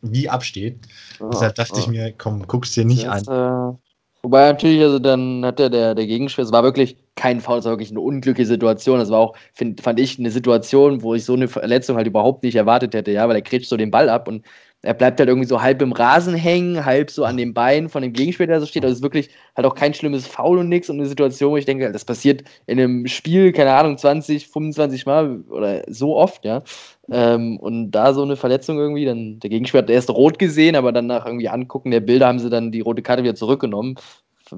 wie absteht. Oh, Deshalb dachte oh. ich mir, komm, guck's dir nicht das, an. Wobei natürlich, also dann hat der, der, der Gegenschwer, es war wirklich kein Foul, es war wirklich eine unglückliche Situation. Das war auch, find, fand ich, eine Situation, wo ich so eine Verletzung halt überhaupt nicht erwartet hätte, ja, weil er kriegt so den Ball ab und er bleibt halt irgendwie so halb im Rasen hängen, halb so an den Beinen von dem Gegenspieler, der so steht. Also es ist wirklich halt auch kein schlimmes Foul und nichts und eine Situation, wo ich denke, das passiert in einem Spiel, keine Ahnung, 20, 25 Mal oder so oft, ja. Ähm, und da so eine Verletzung irgendwie, dann der Gegenspieler hat erst rot gesehen, aber dann nach irgendwie Angucken der Bilder haben sie dann die rote Karte wieder zurückgenommen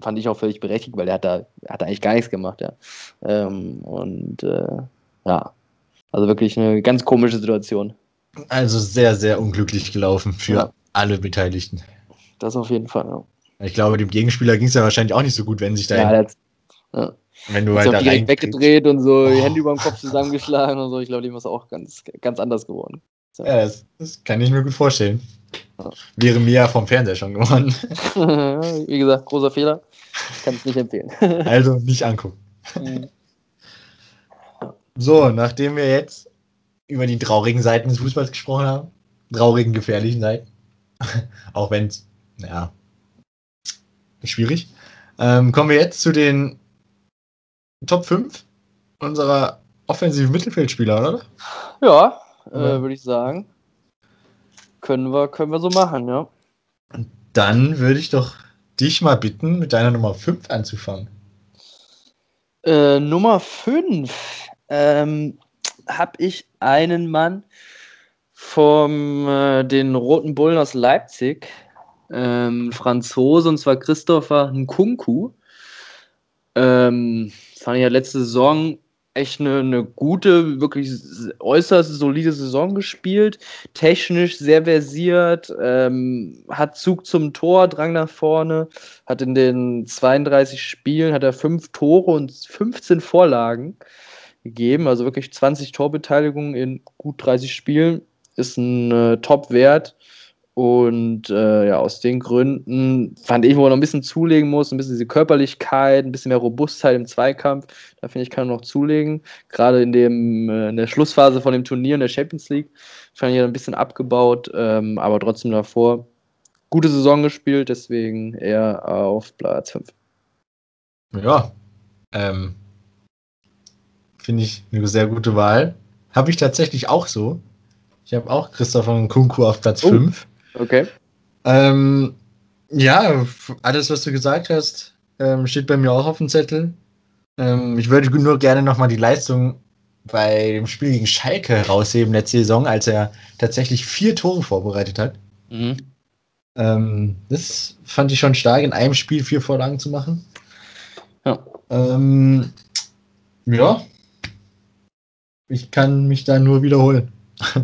fand ich auch völlig berechtigt, weil er hat da, hat da eigentlich gar nichts gemacht, ja. Ähm, und äh, ja, also wirklich eine ganz komische Situation. Also sehr, sehr unglücklich gelaufen für ja. alle Beteiligten. Das auf jeden Fall, ja. Ich glaube, dem Gegenspieler ging es ja wahrscheinlich auch nicht so gut, wenn sich da ja, ein, ja. Wenn du halt da direkt weggedreht und so die Oh. Hände über den Kopf zusammengeschlagen und so. Ich glaube, dem ist auch ganz, ganz anders geworden. Ja, das, das kann ich mir gut vorstellen. Ja. Wäre mir ja vom Fernseher schon geworden. Wie gesagt, großer Fehler. Kann es nicht empfehlen. Also nicht angucken. Mhm. So, nachdem wir jetzt über die traurigen Seiten des Fußballs gesprochen haben, traurigen, gefährlichen Seiten, auch wenn es, ja, schwierig, ähm, kommen wir jetzt zu den Top 5 unserer offensiven Mittelfeldspieler, oder? ja, äh, würde ich sagen. Können wir, können wir so machen, ja. Dann würde ich doch dich mal bitten, mit deiner Nummer 5 anzufangen. Äh, Nummer 5 ähm, habe ich einen Mann vom äh, den Roten Bullen aus Leipzig, ähm, Franzose, und zwar Christopher Nkunku. Ähm, fand ich ja letzte Saison echt eine, eine gute, wirklich äußerst solide Saison gespielt. Technisch sehr versiert, ähm, hat Zug zum Tor, Drang nach vorne, hat in den 32 Spielen hat er fünf Tore und 15 Vorlagen gegeben, also wirklich 20 Torbeteiligungen in gut 30 Spielen, ist ein äh, Top-Wert. Und äh, ja, aus den Gründen fand ich, wo er noch ein bisschen zulegen muss, ein bisschen diese Körperlichkeit, ein bisschen mehr Robustheit im Zweikampf. Da finde ich, kann er noch zulegen. Gerade in, dem, äh, in der Schlussphase von dem Turnier in der Champions League fand ich er ein bisschen abgebaut, ähm, aber trotzdem davor gute Saison gespielt, deswegen eher auf Platz 5. Ja, ähm, finde ich eine sehr gute Wahl. Habe ich tatsächlich auch so. Ich habe auch Christopher Nkunku auf Platz Oh. 5. Okay. Ähm, ja, alles, was du gesagt hast, ähm, steht bei mir auch auf dem Zettel. Ähm, ich würde nur gerne nochmal die Leistung bei dem Spiel gegen Schalke herausheben letzte Saison, als er tatsächlich vier Tore vorbereitet hat. Mhm. Ähm, das fand ich schon stark, in einem Spiel vier Vorlagen zu machen. Ja. Ähm, ja. Ich kann mich da nur wiederholen.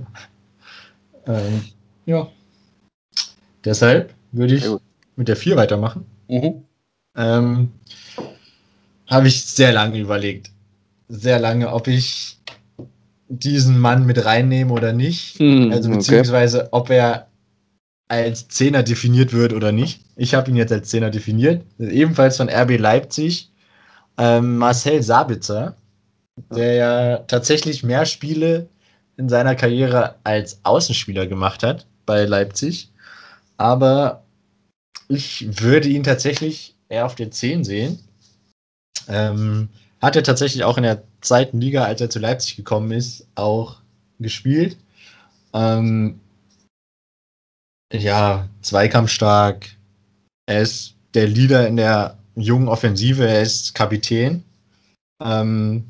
ähm, ja. Deshalb würde ich mit der 4 weitermachen. Mhm. Ähm, Habe ich sehr lange überlegt. Sehr lange, ob ich diesen Mann mit reinnehme oder nicht. Hm, Also okay. beziehungsweise ob er als Zehner definiert wird oder nicht. Ich habe ihn jetzt als Zehner definiert. Ebenfalls von RB Leipzig. Ähm, Marcel Sabitzer, der ja tatsächlich mehr Spiele in seiner Karriere als Außenspieler gemacht hat bei Leipzig. Aber ich würde ihn tatsächlich eher auf der 10 sehen. Ähm, hat er tatsächlich auch in der zweiten Liga, als er zu Leipzig gekommen ist, auch gespielt. Ähm, ja, zweikampfstark. Er ist der Leader in der jungen Offensive. Er ist Kapitän. Ähm,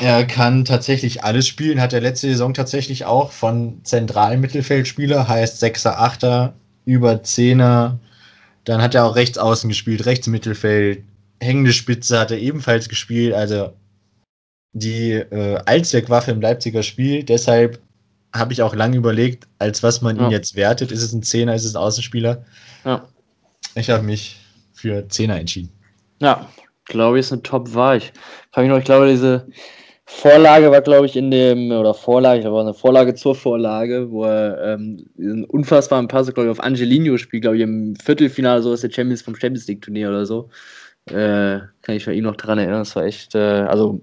er kann tatsächlich alles spielen. Hat er letzte Saison tatsächlich auch von zentralen Mittelfeldspieler, heißt 6er, 8er, über 10er. Dann hat er auch rechts außen gespielt, rechts Mittelfeld. Hängende Spitze hat er ebenfalls gespielt. Also die äh, Allzweckwaffe im Leipziger Spiel. Deshalb habe ich auch lange überlegt, als was man ihn Ja. jetzt wertet. Ist es ein Zehner, ist es ein Außenspieler? Ja. Ich habe mich für Zehner entschieden. Ja, glaube ich, ist eine Top-Wahl. Ich frage mich noch, ich glaube, diese Vorlage war, glaube ich, in dem, oder Vorlage, ich glaube, eine Vorlage zur Vorlage, wo er ähm, diesen unfassbaren Pass, glaube ich, auf Angelino spielt, glaube ich, im Viertelfinale, so ist der Champions vom Champions League-Turnier oder so. Äh, kann ich ihm noch dran erinnern. Das war echt, äh, also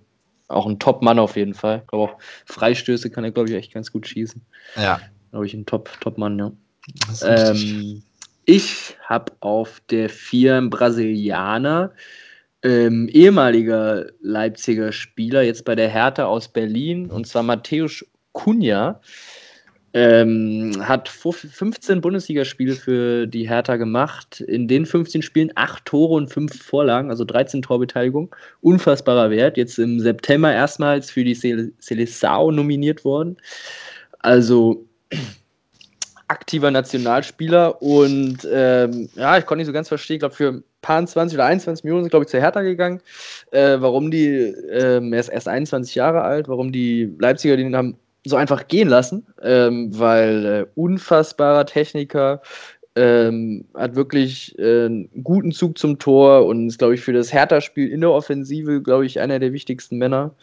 auch ein Top-Mann auf jeden Fall. Ich glaube auch Freistöße kann er, glaube ich, echt ganz gut schießen. Ja. Glaube ich, ein Top- Top-Mann, ja. Ist richtig. Ähm, ich habe auf der 4 einen Brasilianer, ähm, ehemaliger Leipziger Spieler, jetzt bei der Hertha aus Berlin, und zwar Matthäus Cunha. Ähm, hat vor 15 Bundesligaspiele für die Hertha gemacht. In den 15 Spielen 8 Tore und 5 Vorlagen, also 13 Torbeteiligung. Unfassbarer Wert. Jetzt im September erstmals für die Sele- Seleção nominiert worden. Also aktiver Nationalspieler und ähm, ja, ich konnte nicht so ganz verstehen, ich glaube für paar 20 oder 21 Millionen sind, glaube ich, zur Hertha gegangen. Äh, warum die, ähm, er ist erst 21 Jahre alt, warum die Leipziger den haben so einfach gehen lassen, ähm, weil äh, unfassbarer Techniker, Ähm, hat wirklich äh, einen guten Zug zum Tor und ist, glaube ich, für das Hertha-Spiel in der Offensive, glaube ich, einer der wichtigsten Männer,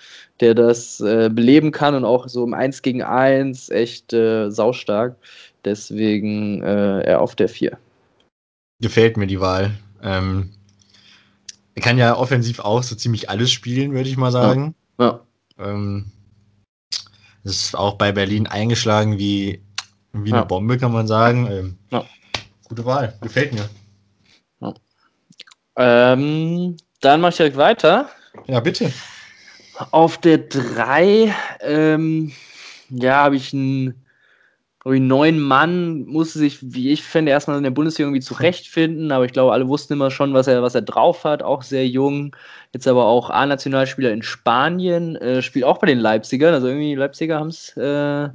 der das äh, beleben kann und auch so im 1 gegen 1 echt äh, saustark. Deswegen äh, er auf der 4. Gefällt mir die Wahl. Ähm, er kann ja offensiv auch so ziemlich alles spielen, würde ich mal sagen. Ja. ja. Ähm, das ist auch bei Berlin eingeschlagen wie, wie ja. eine Bombe, kann man sagen. Ähm, ja. Gute Wahl, gefällt mir. Ja. Ähm, dann mache ich direkt weiter. Ja, bitte. Auf der 3, ähm, ja, habe ich einen glaube ich, neun Mann musste sich, wie ich finde, erstmal in der Bundesliga irgendwie zurechtfinden, aber ich glaube, alle wussten immer schon, was er, was er drauf hat, auch sehr jung. Jetzt aber auch A-Nationalspieler in Spanien, äh, spielt auch bei den Leipzigern, also irgendwie die Leipziger haben es äh,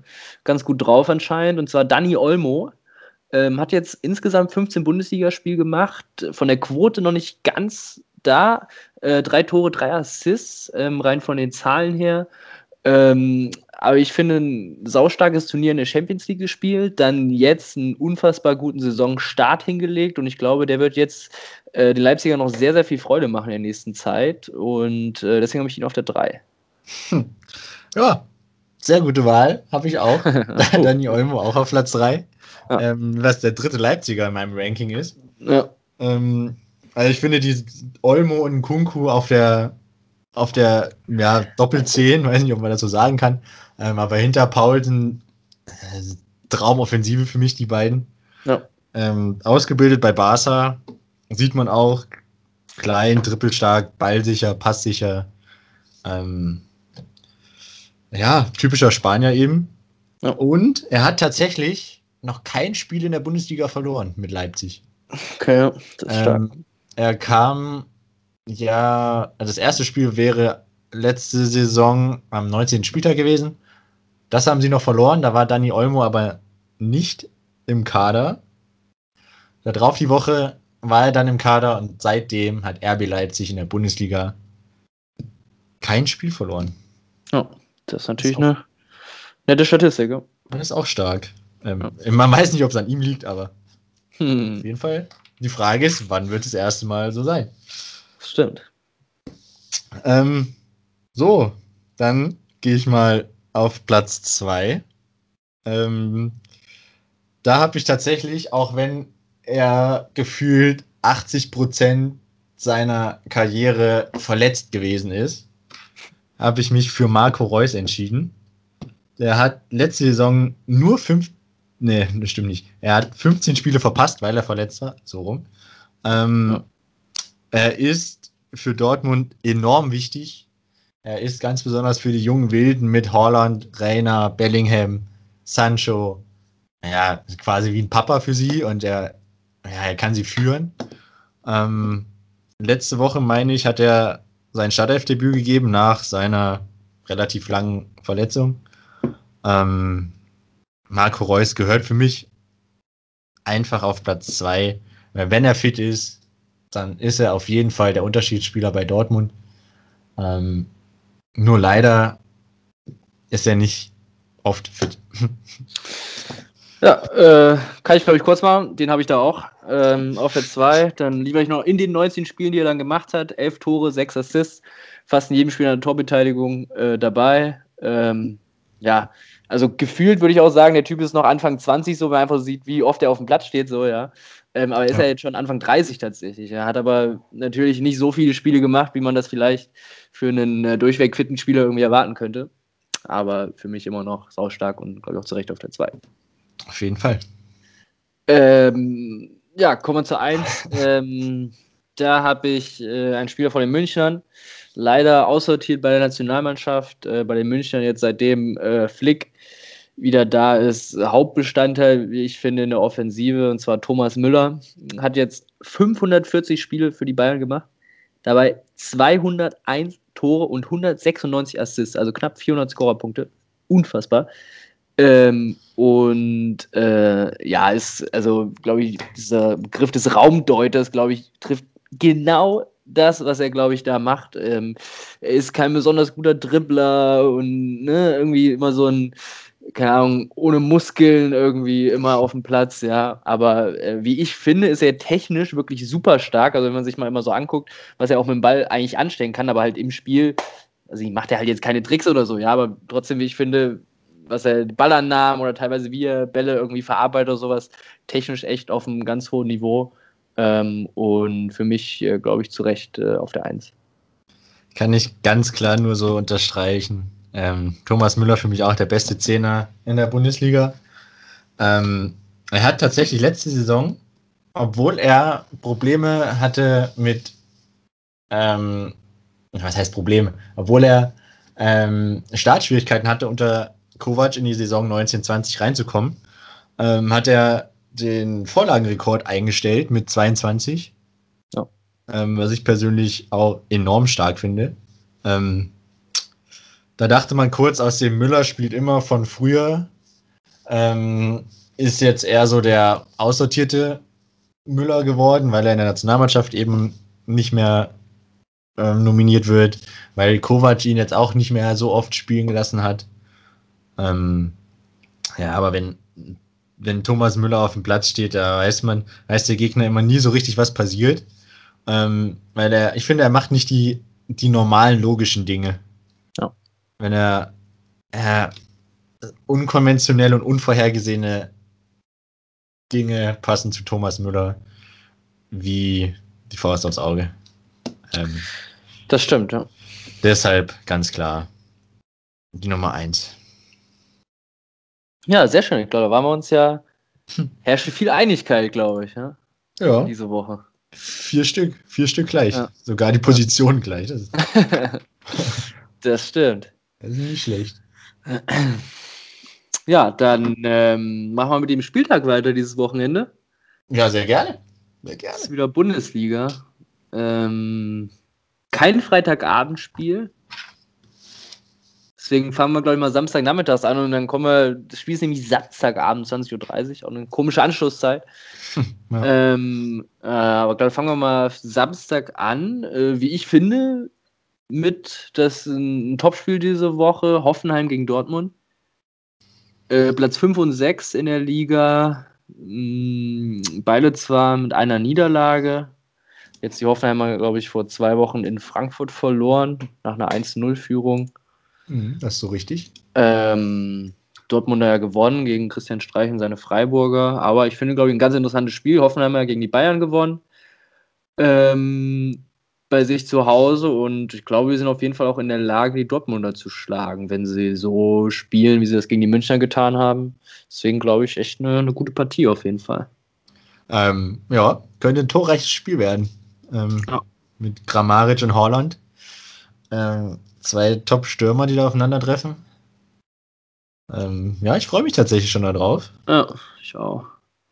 ganz gut drauf anscheinend, und zwar Dani Olmo. Ähm, hat jetzt insgesamt 15 Bundesligaspiele gemacht, von der Quote noch nicht ganz da. Äh, drei Tore, drei Assists, ähm, rein von den Zahlen her. Ähm, aber ich finde, ein saustarkes Turnier in der Champions League gespielt, dann jetzt einen unfassbar guten Saisonstart hingelegt und ich glaube, der wird jetzt äh, den Leipziger noch sehr, sehr viel Freude machen in der nächsten Zeit und äh, deswegen habe ich ihn auf der 3. Hm. Ja, sehr gute Wahl, habe ich auch. oh. Dani Olmo auch auf Platz 3, ja. ähm, was der dritte Leipziger in meinem Ranking ist. Ja. Ähm, also ich finde, die Olmo und Kunku auf der auf der ja, Doppel-10, weiß nicht, ob man das so sagen kann, ähm, aber hinter Paulsen äh, Traumoffensive für mich, die beiden. Ja. Ähm, ausgebildet bei Barca, sieht man auch, klein, trippelstark, ballsicher, passsicher. Ähm, ja, typischer Spanier eben. Ja. Und er hat tatsächlich noch kein Spiel in der Bundesliga verloren mit Leipzig. Okay, das ist stark. Ähm, er kam ja, das erste Spiel wäre letzte Saison am 19. Spieltag gewesen. Das haben sie noch verloren. Da war Dani Olmo aber nicht im Kader. Darauf die Woche war er dann im Kader und seitdem hat RB Leipzig in der Bundesliga kein Spiel verloren. Oh, das ist natürlich das ist eine nette Statistik. Das ist auch stark. Ähm, ja. Man weiß nicht, ob es an ihm liegt, aber hm. auf jeden Fall. Die Frage ist, wann wird es das erste Mal so sein? Stimmt. Ähm, so, dann gehe ich mal auf Platz 2. Ähm, da habe ich tatsächlich, auch wenn er gefühlt 80% seiner Karriere verletzt gewesen ist, habe ich mich für Marco Reus entschieden. Der hat letzte Saison nur fünf, nee, das stimmt nicht. Er hat 15 Spiele verpasst, weil er verletzt war, so rum. Ähm, ja. Er ist für Dortmund enorm wichtig. Er ist ganz besonders für die jungen Wilden mit Holland, Reiner, Bellingham, Sancho. Ja, quasi wie ein Papa für sie und er, ja, er kann sie führen. Ähm, letzte Woche, meine ich, hat er sein Startelfdebüt gegeben nach seiner relativ langen Verletzung. Ähm, Marco Reus gehört für mich einfach auf Platz 2. Wenn er fit ist, dann ist er auf jeden Fall der Unterschiedsspieler bei Dortmund. Ähm, nur leider ist er nicht oft fit. Ja, äh, kann ich glaube ich kurz machen. Den habe ich da auch ähm, auf der 2. Dann lieber ich noch in den 19 Spielen, die er dann gemacht hat. 11 Tore, 6 Assists. Fast in jedem Spiel eine Torbeteiligung äh, dabei. Ähm, ja, also gefühlt würde ich auch sagen, der Typ ist noch Anfang 20, so wenn man einfach sieht, wie oft er auf dem Platz steht, so, ja. Ähm, aber er ist ja. ja jetzt schon Anfang 30 tatsächlich. Er hat aber natürlich nicht so viele Spiele gemacht, wie man das vielleicht für einen äh, durchweg fitten Spieler irgendwie erwarten könnte. Aber für mich immer noch saustark und glaube ich auch zu Recht auf der 2. Auf jeden Fall. Ähm, ja, kommen wir zu 1. ähm, da habe ich äh, einen Spieler von den Münchnern, leider aussortiert bei der Nationalmannschaft. Äh, bei den Münchnern jetzt seitdem äh, Flick wieder da ist, Hauptbestandteil, wie ich finde, in der Offensive, und zwar Thomas Müller. Hat jetzt 540 Spiele für die Bayern gemacht, dabei 201 Tore und 196 Assists, also knapp 400 Scorerpunkte. Unfassbar. Ähm, und äh, ja, ist, also, glaube ich, dieser Begriff des Raumdeuters, glaube ich, trifft genau das, was er, glaube ich, da macht. Ähm, er ist kein besonders guter Dribbler und ne, irgendwie immer so ein keine Ahnung, ohne Muskeln irgendwie immer auf dem Platz, ja. Aber äh, wie ich finde, ist er technisch wirklich super stark. Also wenn man sich mal immer so anguckt, was er auch mit dem Ball eigentlich anstellen kann, aber halt im Spiel, also ich macht er halt jetzt keine Tricks oder so, ja, aber trotzdem, wie ich finde, was er Ballannahmen oder teilweise wie er Bälle irgendwie verarbeitet oder sowas, technisch echt auf einem ganz hohen Niveau. Ähm, und für mich, äh, glaube ich, zu Recht äh, auf der Eins. Kann ich ganz klar nur so unterstreichen. Ähm, Thomas Müller für mich auch der beste Zehner in der Bundesliga. Ähm, er hat tatsächlich letzte Saison, obwohl er Probleme hatte mit, ähm, was heißt Probleme, obwohl er ähm, Startschwierigkeiten hatte, unter Kovac in die Saison 1920 reinzukommen, ähm, hat er den Vorlagenrekord eingestellt mit 22. Ja. Ähm, was ich persönlich auch enorm stark finde. Ähm, da dachte man kurz, aus dem Müller spielt immer von früher. Ähm, ist jetzt eher so der aussortierte Müller geworden, weil er in der Nationalmannschaft eben nicht mehr ähm, nominiert wird, weil Kovac ihn jetzt auch nicht mehr so oft spielen gelassen hat. Ähm, ja, aber wenn, wenn Thomas Müller auf dem Platz steht, da weiß man, weiß der Gegner immer nie so richtig, was passiert. Ähm, weil er, ich finde, er macht nicht die, die normalen logischen Dinge. Wenn er äh, unkonventionell und unvorhergesehene Dinge passen zu Thomas Müller wie die Faust aufs Auge. Ähm, das stimmt, ja. Deshalb ganz klar die Nummer eins. Ja, sehr schön. Ich glaube, da waren wir uns ja, herrschte viel Einigkeit, glaube ich, ja? ja. Diese Woche. Vier Stück, vier Stück gleich. Ja. Sogar die Position ja. gleich. Das, das, stimmt. Das ist nicht schlecht. Ja, dann ähm, machen wir mit dem Spieltag weiter dieses Wochenende. Ja, sehr gerne. Sehr gerne. Das ist wieder Bundesliga. Ähm, kein Freitagabendspiel. Deswegen fangen wir, glaube ich, mal Samstagnachmittags an und dann kommen wir, das Spiel ist nämlich Samstagabend, 20.30 Uhr, auch eine komische Anschlusszeit. ja. ähm, äh, aber dann fangen wir mal Samstag an. Äh, wie ich finde, mit das ein Topspiel diese Woche, Hoffenheim gegen Dortmund. Äh, Platz 5 und 6 in der Liga. Mh, mm, beide zwar mit einer Niederlage. Jetzt die Hoffenheimer, glaube ich, vor zwei Wochen in Frankfurt verloren, nach einer 1-0-Führung. Mhm, das ist so richtig. Ähm, Dortmunder ja gewonnen gegen Christian Streich und seine Freiburger. Aber ich finde, glaube ich, ein ganz interessantes Spiel. Hoffenheim ja gegen die Bayern gewonnen. Ähm, bei sich zu Hause und ich glaube, wir sind auf jeden Fall auch in der Lage, die Dortmunder zu schlagen, wenn sie so spielen, wie sie das gegen die Münchner getan haben. Deswegen glaube ich echt eine, eine, gute Partie auf jeden Fall. Ähm, ja, könnte ein torreiches Spiel werden. Ähm, ja. Mit Grammaric und Holland. Ähm, zwei Top-Stürmer, die da aufeinandertreffen. Ähm, ja, ich freue mich tatsächlich schon darauf. Ja, ich auch.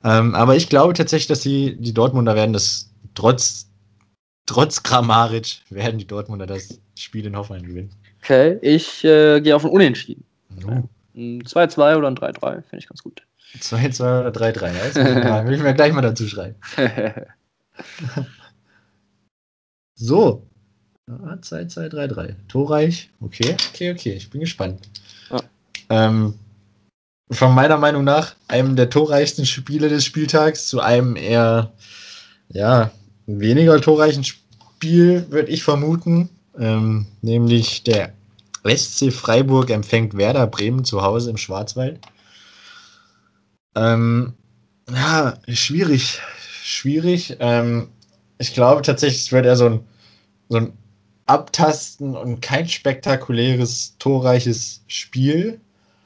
Ähm, aber ich glaube tatsächlich, dass die, die Dortmunder werden das trotz, trotz Grammaric werden die Dortmunder das Spiel in Hoffenheim gewinnen. Okay, ich äh, gehe auf ein Unentschieden. Uh. Ein 2-2 oder ein 3-3, finde ich ganz gut. 2-2 oder 3-3, ja, will ich mir gleich mal dazu schreiben. so, 2, 2, 3, 3. Torreich. Okay, okay, okay. Ich bin gespannt. Ja. Ähm, von meiner Meinung nach einem der torreichsten Spiele des Spieltags zu einem eher, ja, weniger torreichen Spiel, würde ich vermuten. Ähm, nämlich der SC Freiburg empfängt Werder Bremen zu Hause im Schwarzwald. Ähm, ja, schwierig. Schwierig. Ähm, ich glaube tatsächlich, es wird eher so ein, so ein abtasten und kein spektakuläres, torreiches Spiel.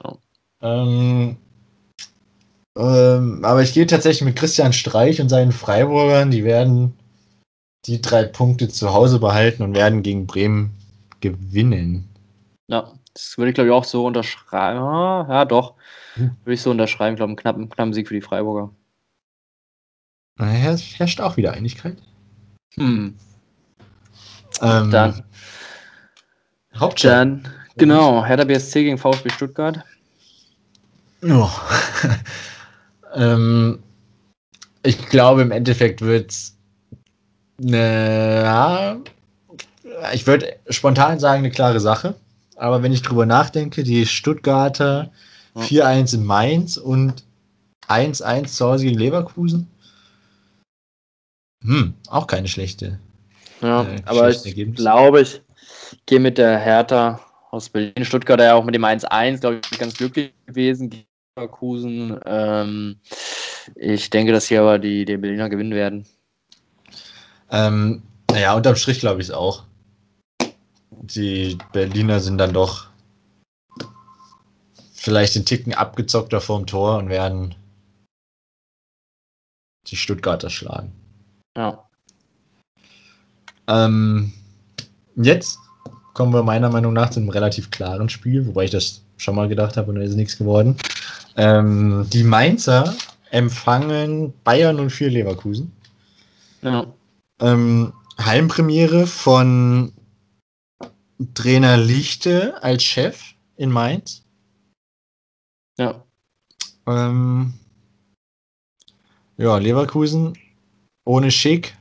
Oh. Ähm, ähm, aber ich gehe tatsächlich mit Christian Streich und seinen Freiburgern. Die werden die drei Punkte zu Hause behalten und werden gegen Bremen gewinnen. Ja, das würde ich glaube ich auch so unterschreiben. Ah, ja, doch. Hm. Würde ich so unterschreiben. Ich glaube, einen knappen, knappen Sieg für die Freiburger. Naja, es herrscht auch wieder Einigkeit. Hm. Ähm, dann. Hauptstadt. Dann, genau, Hertha BSC gegen VfB Stuttgart. Oh. ähm, ich glaube, im Endeffekt wird es eine, ja, ich würde spontan sagen, eine klare Sache. Aber wenn ich drüber nachdenke, die Stuttgarter 4-1 in Mainz und 1-1 zu Hause gegen Leverkusen. Hm, auch keine schlechte. Ja, äh, aber ich glaube, ich gehe mit der Hertha aus Berlin. Stuttgart ja auch mit dem 1-1, glaube ich, ganz glücklich gewesen gegen Leverkusen. Ähm, ich denke, dass hier aber die, die Berliner gewinnen werden. Ähm, naja, unterm Strich glaube ich es auch. Die Berliner sind dann doch vielleicht den Ticken abgezockter vorm Tor und werden die Stuttgarter schlagen. Ja. Ähm, jetzt kommen wir meiner Meinung nach zu einem relativ klaren Spiel, wobei ich das schon mal gedacht habe und da ist nichts geworden. Ähm, die Mainzer empfangen Bayern und vier Leverkusen. Ja. Ähm, Heimpremiere von Trainer Lichte als Chef in Mainz. Ja. Ähm, ja, Leverkusen ohne Schick,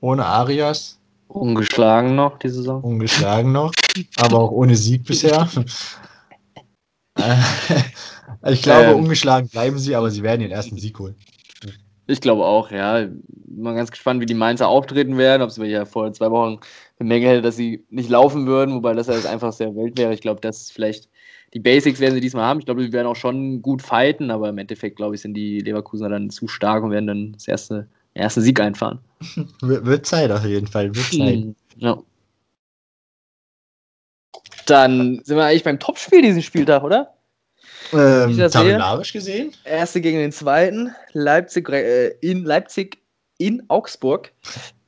ohne Arias. Ungeschlagen noch die Saison. Ungeschlagen noch, aber auch ohne Sieg bisher. ich glaube, ähm, ungeschlagen bleiben sie, aber sie werden ihren ersten Sieg holen. Ich glaube auch, ja. Mal ganz gespannt, wie die Mainzer auftreten werden. Ob sie ja vor zwei Wochen bemängelt hätte, dass sie nicht laufen würden, wobei das ja halt einfach sehr wild wäre. Ich glaube, das ist vielleicht die Basics werden sie diesmal haben. Ich glaube, sie werden auch schon gut fighten, aber im Endeffekt, glaube ich, sind die Leverkusener dann zu stark und werden dann das erste, den ersten Sieg einfahren. wird Zeit auf jeden Fall, wird Zeit. Hm, ja. Dann sind wir eigentlich beim Topspiel diesen Spieltag, oder? Ähm, tabellarisch gesehen? Erste gegen den zweiten. Leipzig äh, in Leipzig in Augsburg.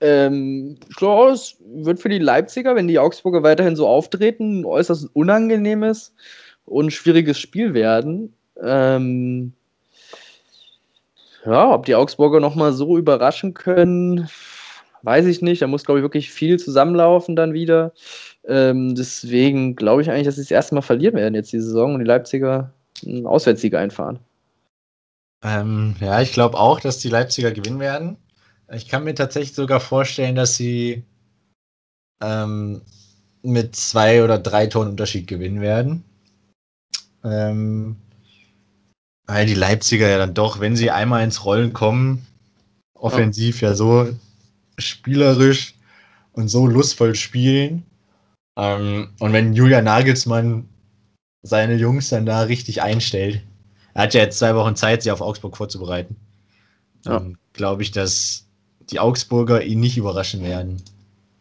Ähm, ich glaube, es wird für die Leipziger, wenn die Augsburger weiterhin so auftreten, ein äußerst unangenehmes und schwieriges Spiel werden. Ähm, ja, ob die Augsburger nochmal so überraschen können, weiß ich nicht. Da muss, glaube ich, wirklich viel zusammenlaufen dann wieder. Ähm, deswegen glaube ich eigentlich, dass sie das erste Mal verlieren werden jetzt die Saison und die Leipziger einen Auswärtssieg einfahren. Ähm, ja, ich glaube auch, dass die Leipziger gewinnen werden. Ich kann mir tatsächlich sogar vorstellen, dass sie ähm, mit zwei oder drei Toren Unterschied gewinnen werden. Ähm, weil die Leipziger ja dann doch, wenn sie einmal ins Rollen kommen, offensiv ja, ja so spielerisch und so lustvoll spielen. Ähm, und wenn Julian Nagelsmann seine Jungs dann da richtig einstellt, er hat ja jetzt zwei Wochen Zeit, sie auf Augsburg vorzubereiten, dann ja. glaube ich, dass die Augsburger ihn nicht überraschen werden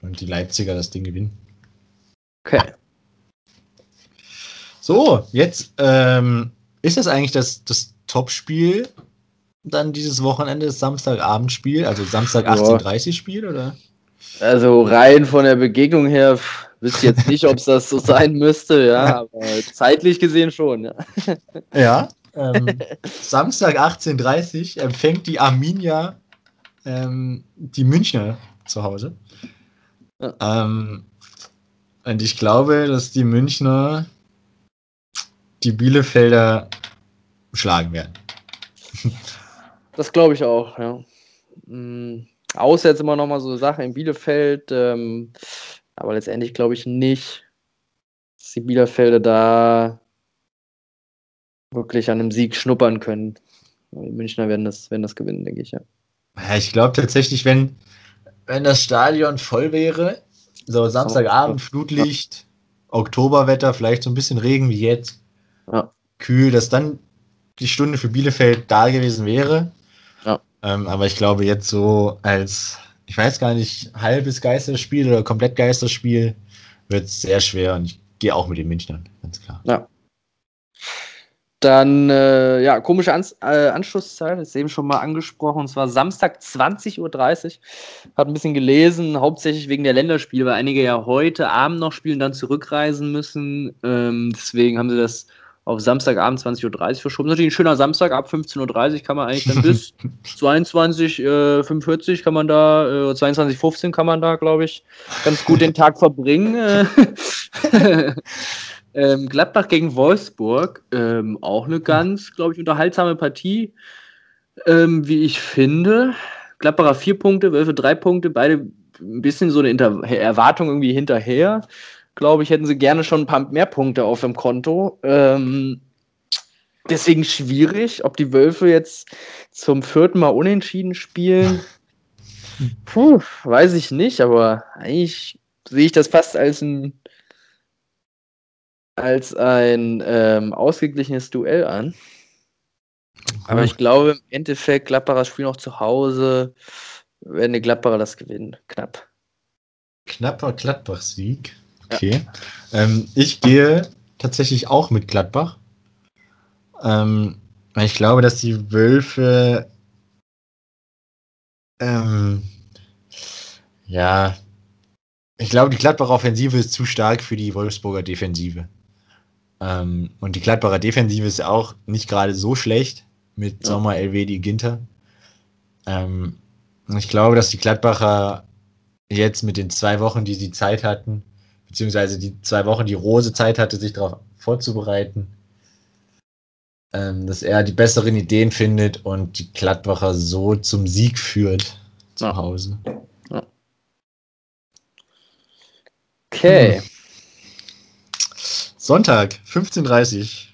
und die Leipziger das Ding gewinnen. Okay. So, jetzt ähm, ist das eigentlich das, das Top-Spiel dann dieses Wochenende, das Samstagabendspiel, also Samstag 18.30 Spiel, oder? Also rein von der Begegnung her wüsste jetzt nicht, ob es das so sein müsste, ja, aber zeitlich gesehen schon, ja. Ja. Ähm, Samstag 18.30 empfängt die Arminia ähm, die Münchner zu Hause. Ja. Ähm, und ich glaube, dass die Münchner die Bielefelder schlagen werden. Das glaube ich auch, ja. Mhm. Außer jetzt immer noch mal so eine Sache in Bielefeld, ähm, aber letztendlich glaube ich nicht, dass die Bielefelder da wirklich an einem Sieg schnuppern können. Die Münchner werden das, werden das gewinnen, denke ich, ja. Ja, ich glaube tatsächlich, wenn, wenn das Stadion voll wäre, so Samstagabend, Flutlicht, Oktoberwetter, vielleicht so ein bisschen Regen wie jetzt, ja. kühl, dass dann die Stunde für Bielefeld da gewesen wäre. Ja. Ähm, aber ich glaube, jetzt so als, ich weiß gar nicht, halbes Geisterspiel oder komplett Geisterspiel wird sehr schwer und ich gehe auch mit den Münchnern, ganz klar. Ja. Dann, äh, ja, komische Ans äh, Anschlusszeit, ist eben schon mal angesprochen, und zwar Samstag 20.30 Uhr. Hat ein bisschen gelesen, hauptsächlich wegen der Länderspiele, weil einige ja heute Abend noch spielen, dann zurückreisen müssen. Ähm, deswegen haben sie das auf Samstagabend 20.30 Uhr verschoben. Natürlich ein schöner Samstag, ab 15.30 Uhr kann man eigentlich dann bis 22.45 Uhr kann man da, äh, 22.15 Uhr kann man da, glaube ich, ganz gut den Tag verbringen. Ähm, Gladbach gegen Wolfsburg, ähm, auch eine ganz, glaube ich, unterhaltsame Partie, ähm, wie ich finde. Gladbacher vier Punkte, Wölfe drei Punkte, beide ein bisschen so eine Inter Erwartung irgendwie hinterher. Glaube ich, hätten sie gerne schon ein paar mehr Punkte auf dem Konto. Ähm, deswegen schwierig, ob die Wölfe jetzt zum vierten Mal unentschieden spielen. Puh, weiß ich nicht, aber eigentlich sehe ich das fast als ein als ein ähm, ausgeglichenes Duell an. Aber ich glaube, im Endeffekt, Gladbacher spielen auch zu Hause, werden die Gladbacher das gewinnen. Knapp. Knapper Gladbach-Sieg. Okay. Ja. Ähm, ich gehe tatsächlich auch mit Gladbach. Ähm, ich glaube, dass die Wölfe ähm, ja, ich glaube, die Gladbacher Offensive ist zu stark für die Wolfsburger Defensive. Ähm, und die Gladbacher Defensive ist auch nicht gerade so schlecht mit ja. Sommer, Elvedi, Ginter. Ähm, ich glaube, dass die Gladbacher jetzt mit den zwei Wochen, die sie Zeit hatten, beziehungsweise die zwei Wochen, die Rose Zeit hatte, sich darauf vorzubereiten, ähm, dass er die besseren Ideen findet und die Gladbacher so zum Sieg führt zu ja. Hause. Ja. Okay. Hm. Sonntag, 15.30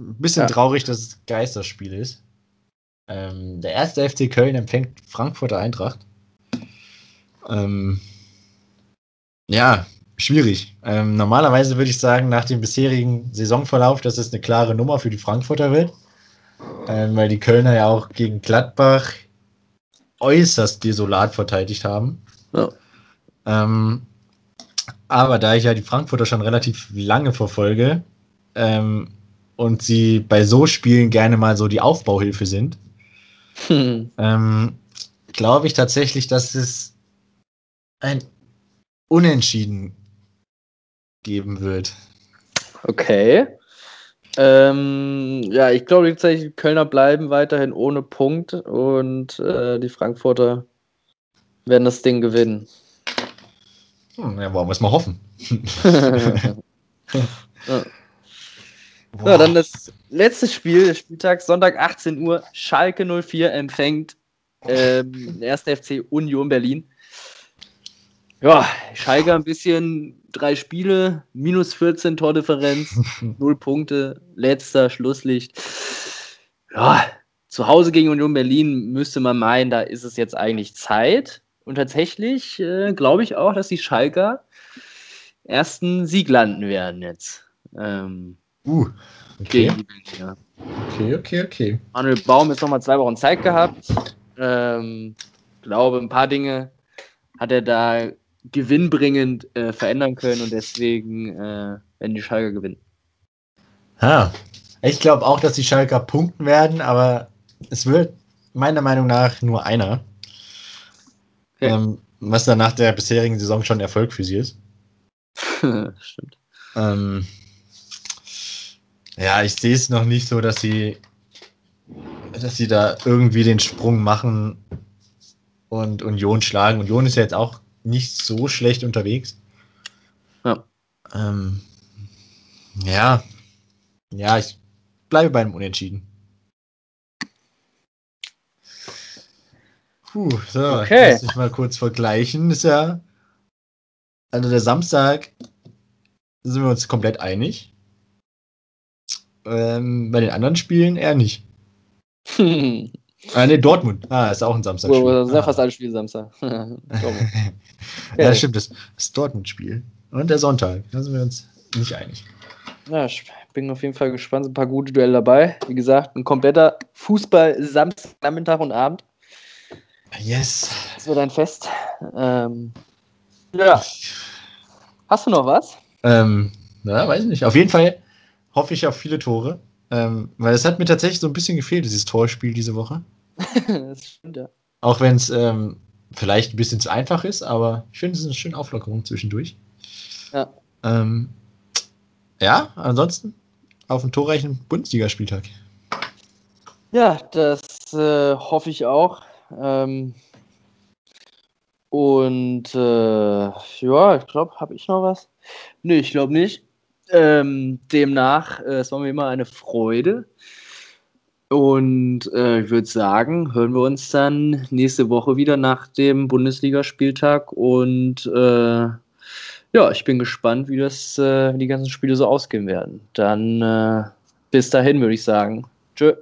Ein bisschen ja. traurig, dass es Geisterspiel ist. Ähm, der erste FC Köln empfängt Frankfurter Eintracht. Ähm, ja, schwierig. Ähm, normalerweise würde ich sagen, nach dem bisherigen Saisonverlauf, dass es eine klare Nummer für die Frankfurter wird. Ähm, weil die Kölner ja auch gegen Gladbach äußerst desolat verteidigt haben. Ja. Ähm, aber da ich ja die Frankfurter schon relativ lange verfolge ähm, und sie bei so Spielen gerne mal so die Aufbauhilfe sind, hm. ähm, glaube ich tatsächlich, dass es ein Unentschieden geben wird. Okay. Ähm, ja, ich glaube tatsächlich, die Kölner bleiben weiterhin ohne Punkt und äh, die Frankfurter werden das Ding gewinnen. Hm, ja, wollen wir es mal hoffen. ja. So, dann das letzte Spiel des Spieltags, Sonntag 18 Uhr. Schalke 04 empfängt ähm, der erste FC Union Berlin. Ja, Schalke ein bisschen drei Spiele, minus 14 Tordifferenz, null Punkte, letzter Schlusslicht. Ja, zu Hause gegen Union Berlin müsste man meinen, da ist es jetzt eigentlich Zeit. Und tatsächlich äh, glaube ich auch, dass die Schalker ersten Sieg landen werden jetzt. Ähm, uh, okay. ja. Okay, okay, okay. Manuel Baum ist nochmal zwei Wochen Zeit gehabt. Ähm, glaube, ein paar Dinge hat er da gewinnbringend äh, verändern können und deswegen äh, werden die Schalker gewinnen. Ha. Ich glaube auch, dass die Schalker punkten werden, aber es wird meiner Meinung nach nur einer. Okay. Ähm, was dann nach der bisherigen Saison schon Erfolg für sie ist. Stimmt. Ähm, ja, ich sehe es noch nicht so, dass sie, dass sie da irgendwie den Sprung machen und Union schlagen. Union ist ja jetzt auch nicht so schlecht unterwegs. Ja. Ähm, ja. Ja, ich bleibe bei einem Unentschieden. Puh, so, okay. lass mich mal kurz vergleichen. Ist ja. Also der Samstag sind wir uns komplett einig. Ähm, bei den anderen Spielen eher nicht. Ah, ne, Dortmund. Ah, ist auch ein Samstag. Oh, das sind ja ah. fast alle Spiele Samstag. ja, stimmt, das, das Dortmund-Spiel. Und der Sonntag. Da sind wir uns nicht einig. Ja, ich bin auf jeden Fall gespannt. Ein paar gute Duelle dabei. Wie gesagt, ein kompletter Fußball Samstag, Nachmittag und Abend. Yes. Das wird ein Fest. Ähm, ja. Hast du noch was? Ähm, na, weiß ich nicht. Auf jeden Fall hoffe ich auf viele Tore. Ähm, weil es hat mir tatsächlich so ein bisschen gefehlt, dieses Torspiel diese Woche. das stimmt, ja. Auch wenn es ähm, vielleicht ein bisschen zu einfach ist, aber ich finde, es ist eine schöne Auflockerung zwischendurch. Ja. Ähm, ja, ansonsten auf einen torreichen Bundesligaspieltag. Ja, das äh, hoffe ich auch. Ähm, und äh, ja, ich glaube, habe ich noch was? Nö, ich glaube nicht. Ähm, demnach, äh, es war mir immer eine Freude. Und äh, ich würde sagen, hören wir uns dann nächste Woche wieder nach dem Bundesligaspieltag. Und äh, ja, ich bin gespannt, wie das, äh, die ganzen Spiele so ausgehen werden. Dann äh, bis dahin würde ich sagen. Tschö.